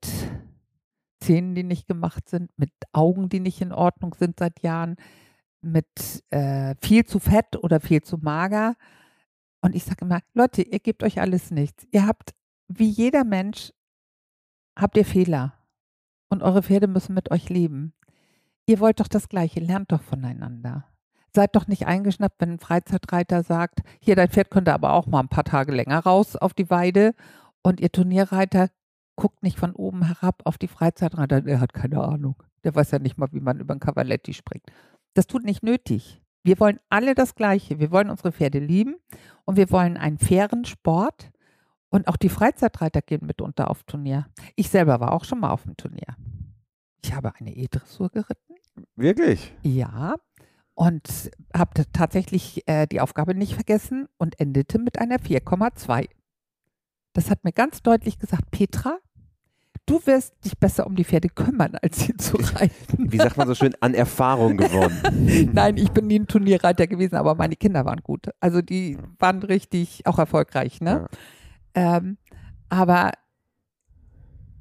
Zähnen, die nicht gemacht sind, mit Augen, die nicht in Ordnung sind seit Jahren, mit äh, viel zu fett oder viel zu mager. Und ich sage immer, Leute, ihr gebt euch alles nichts. Ihr habt, wie jeder Mensch, habt ihr Fehler. und eure Pferde müssen mit euch leben. Ihr wollt doch das Gleiche, lernt doch voneinander. Seid doch nicht eingeschnappt, wenn ein Freizeitreiter sagt, hier, dein Pferd könnte aber auch mal ein paar Tage länger raus auf die Weide. Und ihr Turnierreiter guckt nicht von oben herab auf die Freizeitreiter, der hat keine Ahnung. Der weiß ja nicht mal, wie man über ein Cavaletti springt. Das tut nicht nötig. Wir wollen alle das Gleiche. Wir wollen unsere Pferde lieben und wir wollen einen fairen Sport. Und auch die Freizeitreiter gehen mitunter auf Turnier. Ich selber war auch schon mal auf dem Turnier. Ich habe eine E-Dressur geritten. Wirklich? Ja. Und habe tatsächlich äh, die Aufgabe nicht vergessen und endete mit einer 4,2. Das hat mir ganz deutlich gesagt, Petra, du wirst dich besser um die Pferde kümmern, als sie zu reiten. Wie sagt man so schön, an Erfahrung gewonnen. Nein, ich bin nie ein Turnierreiter gewesen, aber meine Kinder waren gut. Also die waren richtig auch erfolgreich. Ne? Ja. Ähm, aber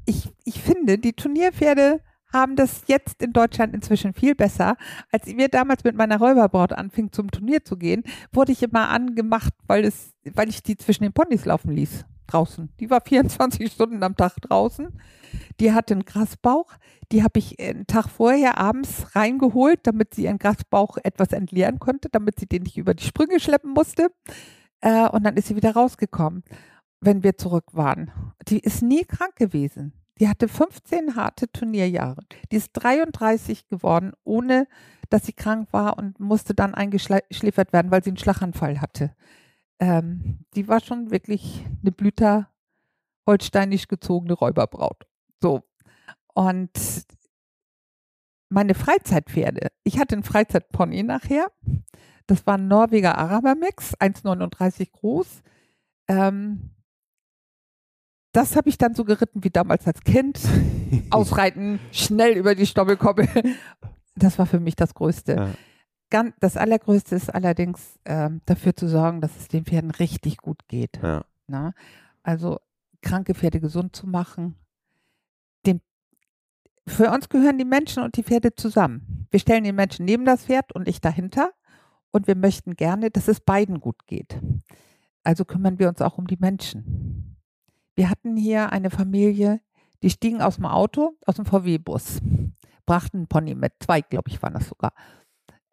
ich, ich finde, die Turnierpferde haben das jetzt in Deutschland inzwischen viel besser. Als wir damals mit meiner Räuberbraut anfing, zum Turnier zu gehen, wurde ich immer angemacht, weil, es, weil ich die zwischen den Ponys laufen ließ draußen. Die war 24 Stunden am Tag draußen. Die hatte einen Grasbauch. Die habe ich einen Tag vorher abends reingeholt, damit sie ihren Grasbauch etwas entleeren konnte, damit sie den nicht über die Sprünge schleppen musste. Äh, und dann ist sie wieder rausgekommen, wenn wir zurück waren. Die ist nie krank gewesen. Die hatte 15 harte Turnierjahre. Die ist 33 geworden, ohne dass sie krank war und musste dann eingeschläfert werden, weil sie einen Schlaganfall hatte ähm, die war schon wirklich eine Blüter holsteinisch gezogene Räuberbraut. So. Und meine Freizeitpferde, ich hatte einen Freizeitpony nachher. Das war ein Norweger Araber-Mix, 1,39 groß. Ähm, das habe ich dann so geritten wie damals als Kind. Ausreiten, schnell über die Stoppelkoppel. Das war für mich das Größte. Ja ganz, das Allergrößte ist allerdings äh, dafür zu sorgen, dass es den Pferden richtig gut geht. Ja. Na? Ne? Also kranke Pferde gesund zu machen. Den, für uns gehören die Menschen und die Pferde zusammen. Wir stellen den Menschen neben das Pferd und ich dahinter. Und wir möchten gerne, dass es beiden gut geht. Also kümmern wir uns auch um die Menschen. Wir hatten hier eine Familie, die stiegen aus dem Auto, aus dem VW-Bus, brachten einen Pony mit, zwei, glaube ich, waren das sogar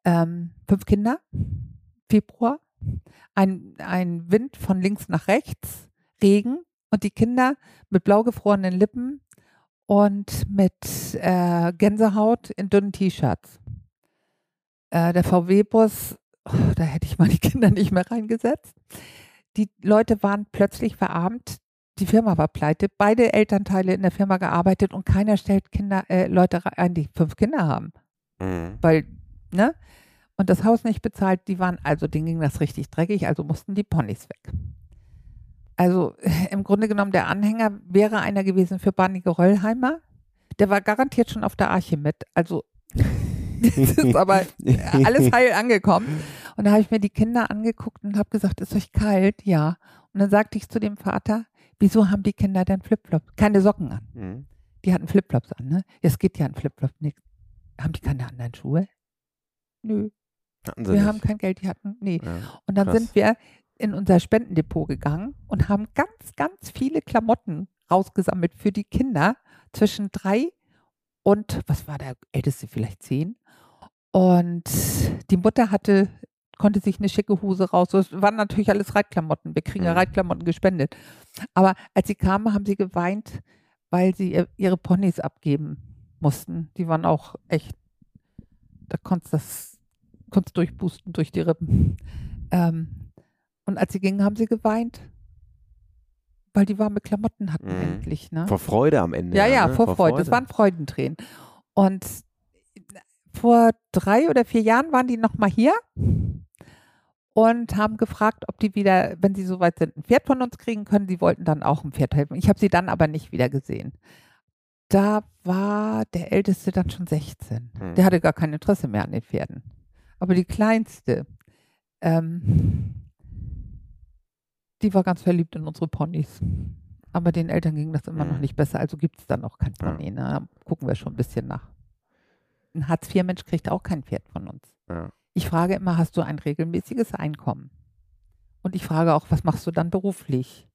ähm, fünf Kinder, Februar, ein, ein Wind von links nach rechts, Regen und die Kinder mit blau gefrorenen Lippen und mit äh, Gänsehaut in dünnen T-Shirts. Äh, der VW-Bus, oh, da hätte ich die Kinder nicht mehr reingesetzt. Die Leute waren plötzlich verarmt. Die Firma war pleite. Beide Elternteile in der Firma gearbeitet und keiner stellt Kinder, äh, Leute ein, die fünf Kinder haben. Mhm. Weil ne? Und das Haus nicht bezahlt, die waren, also denen ging das richtig dreckig, also mussten die Ponys weg. Also im Grunde genommen, der Anhänger wäre einer gewesen für Barney Geröllheimer. Der war garantiert schon auf der Arche mit. Also das ist aber alles heil angekommen. Und da habe ich mir die Kinder angeguckt und habe gesagt, ist euch kalt? Ja. Und dann sagte ich zu dem Vater, wieso haben die Kinder denn Flipflops? Keine Socken an. Mhm. Die hatten Flipflops an, ne? Es geht ja an Flipflops nichts. Haben die keine anderen Schuhe? Nö. wir nicht. haben kein Geld, die hatten, nee. Ja, und dann krass. sind wir in unser Spendendepot gegangen und haben ganz, ganz viele Klamotten rausgesammelt für die Kinder zwischen drei und, was war der älteste, vielleicht zehn. Und die Mutter hatte, konnte sich eine schicke Hose raus. Das waren natürlich alles Reitklamotten. Wir kriegen ja mhm. Reitklamotten gespendet. Aber als sie kamen, haben sie geweint, weil sie ihre Ponys abgeben mussten. Die waren auch echt, da konntest das konntest durchpusten durch die Rippen. Ähm, und als sie gingen, haben sie geweint, weil die warme Klamotten hatten mhm. endlich. Ne? Vor Freude am Ende. Ja, ja, ne? vor, vor, Freude. Das waren Freudentränen. Und vor drei oder vier Jahren waren die nochmal hier und haben gefragt, ob die wieder, wenn sie soweit sind, ein Pferd von uns kriegen können. Sie wollten dann auch ein Pferd helfen. Ich habe sie dann aber nicht wieder gesehen. Da war der Älteste dann schon 16. Hm. Der hatte gar kein Interesse mehr an den Pferden. Aber die kleinste, ähm, die war ganz verliebt in unsere Ponys. Aber den Eltern ging das immer mhm. noch nicht besser, also gibt es da noch kein Pony. Ja. Ne? Da gucken wir schon ein bisschen nach. Ein Hartz-IV-Mensch kriegt auch kein Pferd von uns. Ja. Ich frage immer, hast du ein regelmäßiges Einkommen? Und ich frage auch, was machst du dann beruflich?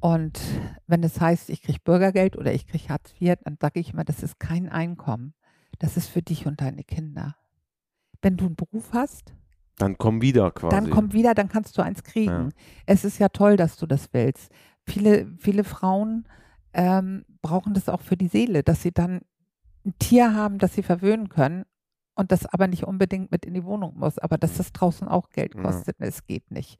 Und wenn es heißt, ich kriege Bürgergeld oder ich kriege Hartz IV, dann sage ich immer, das ist kein Einkommen. Das ist für dich und deine Kinder. Wenn du einen Beruf hast, dann komm wieder quasi. Dann komm wieder, dann kannst du eins kriegen. Ja. Es ist ja toll, dass du das willst. Viele, viele Frauen ähm, brauchen das auch für die Seele, dass sie dann ein Tier haben, das sie verwöhnen können und das aber nicht unbedingt mit in die Wohnung muss, aber dass das draußen auch Geld kostet, ja. es geht nicht.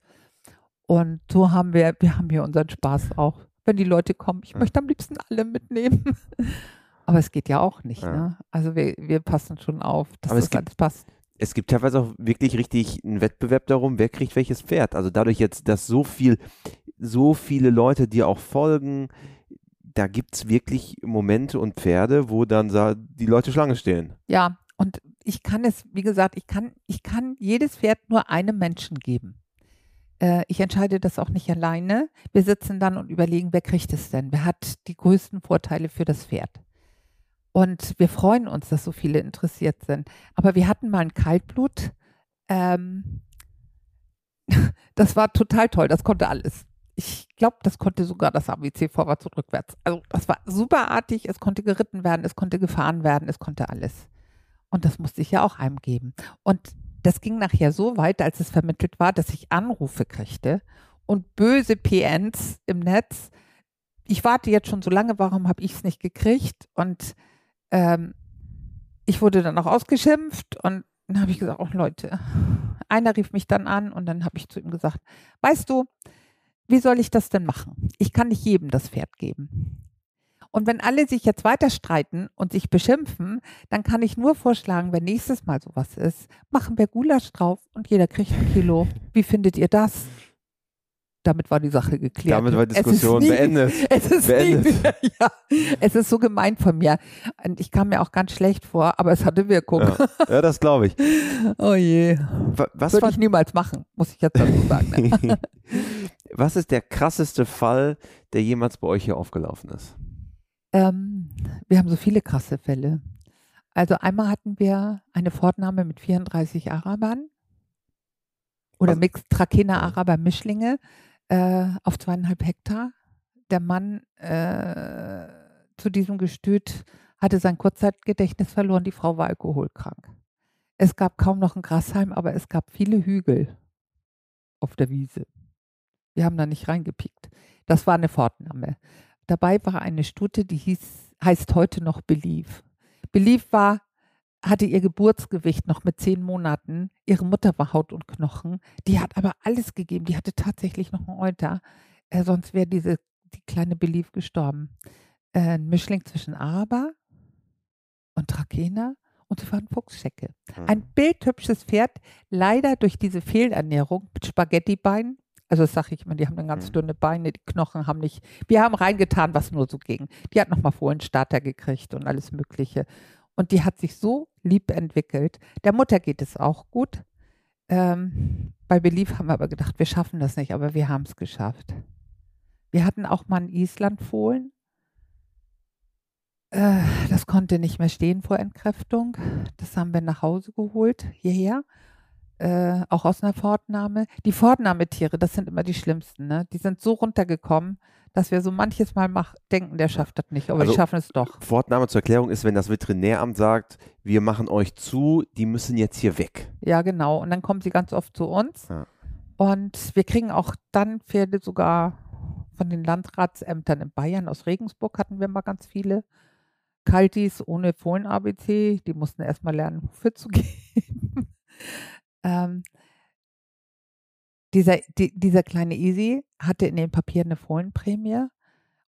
Und so haben wir, wir haben hier unseren Spaß auch. Wenn die Leute kommen, ich ja. möchte am liebsten alle mitnehmen. aber es geht ja auch nicht. Ja. Ne? Also wir, wir passen schon auf, dass aber das gibt, alles passt es gibt teilweise auch wirklich richtig einen Wettbewerb darum, wer kriegt welches Pferd. Also dadurch jetzt, dass so viel, so viele Leute dir auch folgen, da gibt es wirklich Momente und Pferde, wo dann die Leute Schlange stehen. Ja, und ich kann es, wie gesagt, ich kann, ich kann jedes Pferd nur einem Menschen geben. Äh, ich entscheide das auch nicht alleine. Wir sitzen dann und überlegen, wer kriegt es denn? Wer hat die größten Vorteile für das Pferd? Und wir freuen uns, dass so viele interessiert sind. Aber wir hatten mal ein Kaltblut. Ähm, das war total toll. Das konnte alles. Ich glaube, das konnte sogar das ABC vorwärts und rückwärts. Also das war superartig. Es konnte geritten werden, es konnte gefahren werden, es konnte alles. Und das musste ich ja auch einem geben. Und das ging nachher so weit, als es vermittelt war, dass ich Anrufe kriegte und böse PNs im Netz. Ich warte jetzt schon so lange, warum habe ich es nicht gekriegt? Und ähm, ich wurde dann auch ausgeschimpft und dann habe ich gesagt, oh Leute, einer rief mich dann an und dann habe ich zu ihm gesagt, weißt du, wie soll ich das denn machen? Ich kann nicht jedem das Pferd geben. Und wenn alle sich jetzt weiter streiten und sich beschimpfen, dann kann ich nur vorschlagen, wenn nächstes Mal sowas ist, machen wir Gulasch drauf und jeder kriegt ein Kilo. Wie findet ihr das? damit war die Sache geklärt. Damit war die Diskussion nie, beendet. Es ist, beendet. Nie, ja, es ist so gemein von mir. Und ich kam mir auch ganz schlecht vor, aber es hatte Wirkung. Ja, ja das glaube ich. Oh je. Was Würde ich niemals machen, muss ich jetzt dazu sagen. Ne? Was ist der krasseste Fall, der jemals bei euch hier aufgelaufen ist? Ähm, wir haben so viele krasse Fälle. Also einmal hatten wir eine Fortnahme mit 34 Arabern oder also, Mix Trakehner Araber Mischlinge äh, auf zweieinhalb Hektar. Der Mann äh, zu diesem Gestüt hatte sein Kurzzeitgedächtnis verloren, die Frau war alkoholkrank. Es gab kaum noch ein Grashalm, aber es gab viele Hügel auf der Wiese. Wir haben da nicht reingepiekt. Das war eine Fortnahme. Dabei war eine Stute, die hieß, heißt heute noch Belief. Belief war hatte ihr Geburtsgewicht noch mit zehn Monaten. Ihre Mutter war Haut und Knochen. Die hat aber alles gegeben. Die hatte tatsächlich noch einen Euter. Äh, sonst wäre diese die kleine Belief gestorben. Äh, ein Mischling zwischen Araber und Trakehner und sie war ein Fuchsschecke. Ein bildhübsches Pferd, leider durch diese Fehlernährung mit Spaghettibeinen. Also das sage ich immer, die haben dann ganz mhm. dünne Beine, die Knochen haben nicht. Wir haben reingetan, was nur so ging. Die hat nochmal vorhin Starter gekriegt und alles Mögliche. Und die hat sich so lieb entwickelt. Der Mutter geht es auch gut. Ähm, bei Belief haben wir aber gedacht, wir schaffen das nicht, aber wir haben es geschafft. Wir hatten auch mal einen Islandfohlen. Äh, das konnte nicht mehr stehen vor Entkräftung. Das haben wir nach Hause geholt, hierher. Äh, auch aus einer Fortnahme. Die Fortnahmetiere, das sind immer die schlimmsten. Ne? Die sind so runtergekommen, dass wir so manches Mal mach, denken, der schafft das nicht, aber also, wir schaffen es doch. Fortnahme zur Erklärung ist, wenn das Veterinäramt sagt, wir machen euch zu, die müssen jetzt hier weg. Ja, genau. Und dann kommen sie ganz oft zu uns. Ja. Und wir kriegen auch dann Pferde sogar von den Landratsämtern in Bayern. Aus Regensburg hatten wir mal ganz viele. Kaltis ohne Fohlen-ABC, die mussten erstmal lernen, Hufe zu geben. Ähm, dieser, die, dieser kleine Easy hatte in den Papieren eine Fohlenprämie.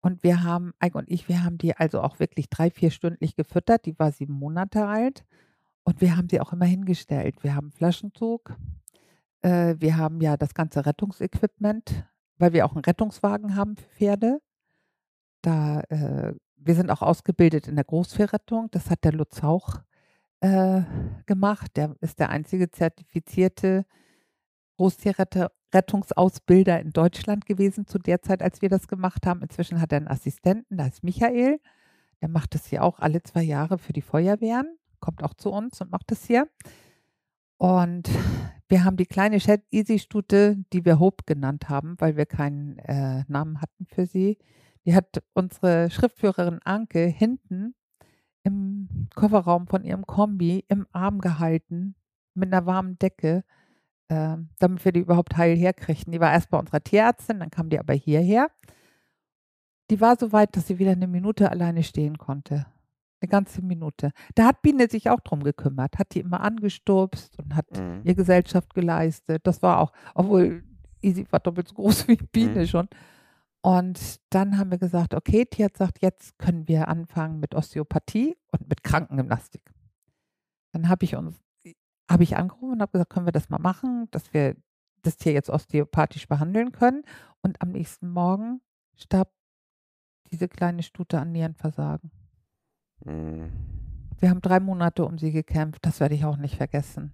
Und wir haben, Eike und ich, wir haben die also auch wirklich drei, vier stündlich gefüttert. Die war sieben Monate alt. Und wir haben sie auch immer hingestellt. Wir haben Flaschenzug. Äh, wir haben ja das ganze Rettungsequipment, weil wir auch einen Rettungswagen haben für Pferde. Da, äh, wir sind auch ausgebildet in der Großviehrettung. Das hat der Lutz Hauch äh, gemacht. Der ist der einzige zertifizierte Großtierrettungsausbilder in Deutschland gewesen zu der Zeit, als wir das gemacht haben. Inzwischen hat er einen Assistenten, da ist Michael. Der macht das hier auch alle zwei Jahre für die Feuerwehren, kommt auch zu uns und macht das hier. Und wir haben die kleine Shed Easy Stute, die wir Hope genannt haben, weil wir keinen äh, Namen hatten für sie. Die hat unsere Schriftführerin Anke hinten im Kofferraum von ihrem Kombi im Arm gehalten mit einer warmen Decke, äh, damit wir die überhaupt heil herkriegten. Die war erst bei unserer Tierärztin, dann kam die aber hierher. Die war so weit, dass sie wieder eine Minute alleine stehen konnte. Eine ganze Minute. Da hat Biene sich auch drum gekümmert, hat die immer angestupst und hat Mhm. ihr Gesellschaft geleistet. Das war auch, obwohl Easy war doppelt so groß wie Biene Mhm. schon. Und dann haben wir gesagt, okay, Tierarzt sagt, jetzt können wir anfangen mit Osteopathie und mit Krankengymnastik. Dann habe ich uns, habe ich angerufen und habe gesagt, können wir das mal machen, dass wir das Tier jetzt osteopathisch behandeln können. Und am nächsten Morgen starb diese kleine Stute an Nierenversagen. Mhm. Wir haben drei Monate um sie gekämpft, das werde ich auch nicht vergessen.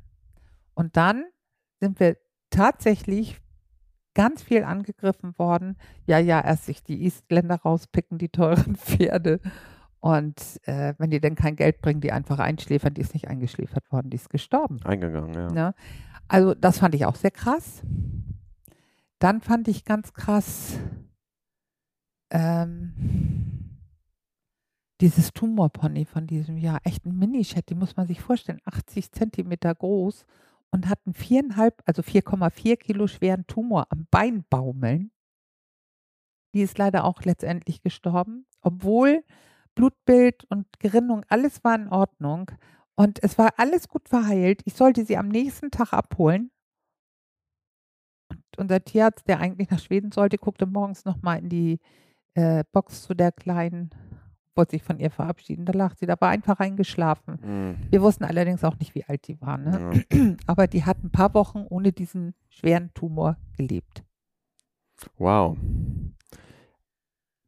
Und dann sind wir tatsächlich ganz viel angegriffen worden. Ja, ja, erst sich die Eastländer rauspicken, die teuren Pferde. Und äh, wenn die denn kein Geld bringen, die einfach einschläfern, die ist nicht eingeschläfert worden, die ist gestorben. Eingegangen, ja. Ne? Also das fand ich auch sehr krass. Dann fand ich ganz krass ähm, dieses Tumorpony von diesem Jahr. Echt ein Minichat, die muss man sich vorstellen, 80 Zentimeter groß und hat einen viereinhalb, also 4,4 Kilo schweren Tumor am Bein baumeln. Die ist leider auch letztendlich gestorben, obwohl Blutbild und Gerinnung, alles war in Ordnung. Und es war alles gut verheilt. Ich sollte sie am nächsten Tag abholen. Und unser Tierarzt, der eigentlich nach Schweden sollte, guckte morgens nochmal in die äh, Box zu der Kleinen, wollte sich von ihr verabschieden. Da lag sie, da war einfach eingeschlafen. Mhm. Wir wussten allerdings auch nicht, wie alt die war. Ne? Ja. Aber die hat ein paar Wochen ohne diesen schweren Tumor gelebt. Wow. Und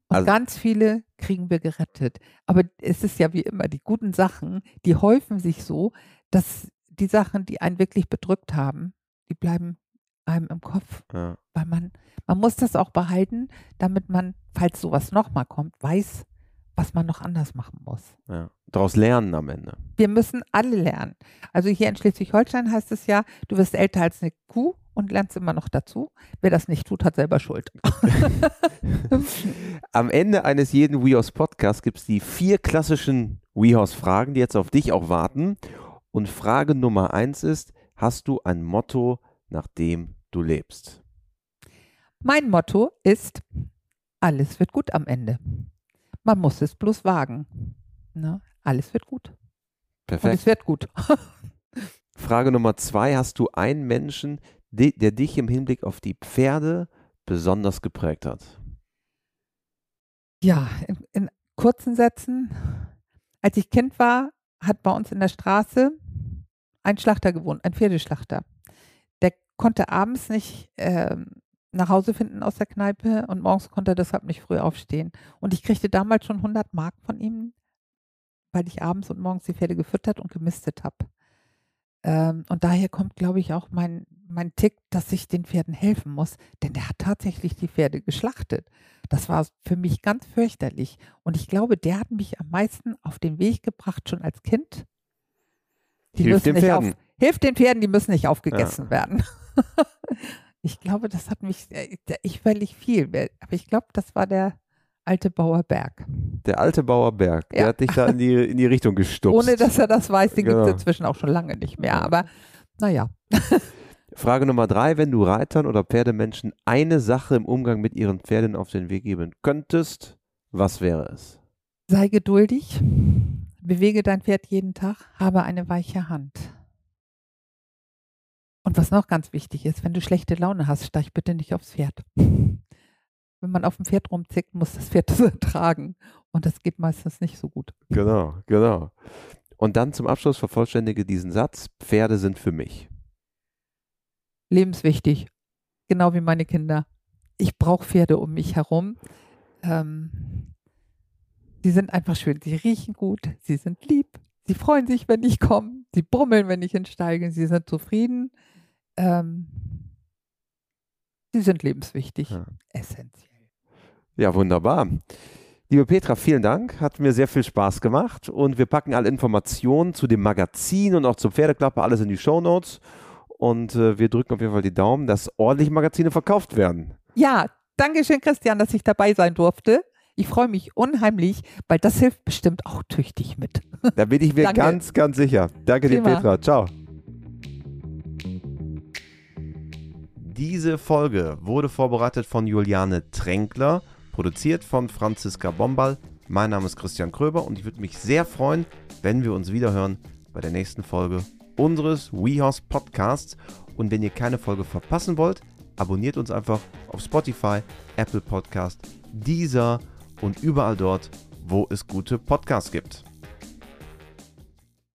Also- ganz viele kriegen wir gerettet. Aber es ist ja wie immer, die guten Sachen, die häufen sich so, dass die Sachen, die einen wirklich bedrückt haben, die bleiben einem im Kopf. Ja. Weil man, man muss das auch behalten, damit man, falls sowas nochmal kommt, weiß, was man noch anders machen muss. Ja. Daraus lernen am Ende. Wir müssen alle lernen. Also hier in Schleswig-Holstein heißt es ja, du wirst älter als eine Kuh und lernst immer noch dazu. Wer das nicht tut, hat selber Schuld. Am Ende eines jeden WeHorse Podcasts gibt es die vier klassischen WeHorse-Fragen, die jetzt auf dich auch warten. Und Frage Nummer eins ist: Hast du ein Motto, nach dem du lebst? Mein Motto ist, alles wird gut am Ende. Man muss es bloß wagen. Ne? Alles wird gut. Und Perfekt. es wird gut. Frage Nummer zwei: Hast du einen Menschen, de- der dich im Hinblick auf die Pferde besonders geprägt hat? Ja, in, in kurzen Sätzen. Als ich Kind war, hat bei uns in der Straße ein Schlachter gewohnt, ein Pferdeschlachter. Der konnte abends nicht ähm, nach Hause finden aus der Kneipe und morgens konnte er deshalb nicht früh aufstehen. Und ich kriegte damals schon 100 Mark von ihm, weil ich abends und morgens die Pferde gefüttert und gemistet habe. Ähm, und daher kommt, glaube ich, auch mein, mein Tick, dass ich den Pferden helfen muss, denn der hat tatsächlich die Pferde geschlachtet. Das war für mich ganz fürchterlich. Und ich glaube, der hat mich am meisten auf den Weg gebracht, schon als Kind. Die Hilf müssen den nicht Pferden. Auf, hilft den Pferden, die müssen nicht aufgegessen werden. ich glaube, das hat mich, äh, ich völlig viel, aber ich glaube, das war der alte Bauer Berg. Der alte Bauer Berg, der Ja. hat dich da in die, in die Richtung gestupst. Ohne dass er das weiß, den gibt Genau. es inzwischen auch schon lange nicht mehr. Aber naja, Frage Nummer drei, wenn du Reitern oder Pferdemenschen eine Sache im Umgang mit ihren Pferden auf den Weg geben könntest, was wäre es? sei geduldig, bewege dein Pferd jeden Tag, habe eine weiche Hand. Und was noch ganz wichtig ist, wenn du schlechte Laune hast, steig bitte nicht aufs Pferd. Wenn man auf dem Pferd rumzickt, muss das Pferd das ertragen. Und das geht meistens nicht so gut. Genau, genau. Und dann zum Abschluss vervollständige diesen Satz, Pferde sind für mich. Lebenswichtig. Genau wie meine Kinder. Ich brauche Pferde um mich herum. Ähm, sie sind einfach schön. Sie riechen gut. Sie sind lieb. Sie freuen sich, wenn ich komme. Sie brummeln, wenn ich gehe. Sie sind zufrieden. Ähm, sie sind lebenswichtig. Ja. Essentiell. Ja, wunderbar. Liebe Petra, vielen Dank. Hat mir sehr viel Spaß gemacht. Und wir packen alle Informationen zu dem Magazin und auch zur Pferdeklappe alles in die Shownotes. und äh, wir drücken auf jeden Fall die Daumen, dass ordentlich Magazine verkauft werden. Ja, danke schön, Christian, dass ich dabei sein durfte. Ich freue mich unheimlich, weil das hilft bestimmt auch tüchtig mit. Da bin ich mir ganz, ganz sicher. Danke dir, Prima. Petra. Ciao. Diese Folge wurde vorbereitet von Juliane Tränkler, produziert von Franziska Bombal. Mein Name ist Christian Kröber und ich würde mich sehr freuen, wenn wir uns wiederhören bei der nächsten Folge unseres WeHorse Podcasts. Und wenn ihr keine Folge verpassen wollt, abonniert uns einfach auf Spotify, Apple Podcast, Deezer und überall dort, wo es gute Podcasts gibt.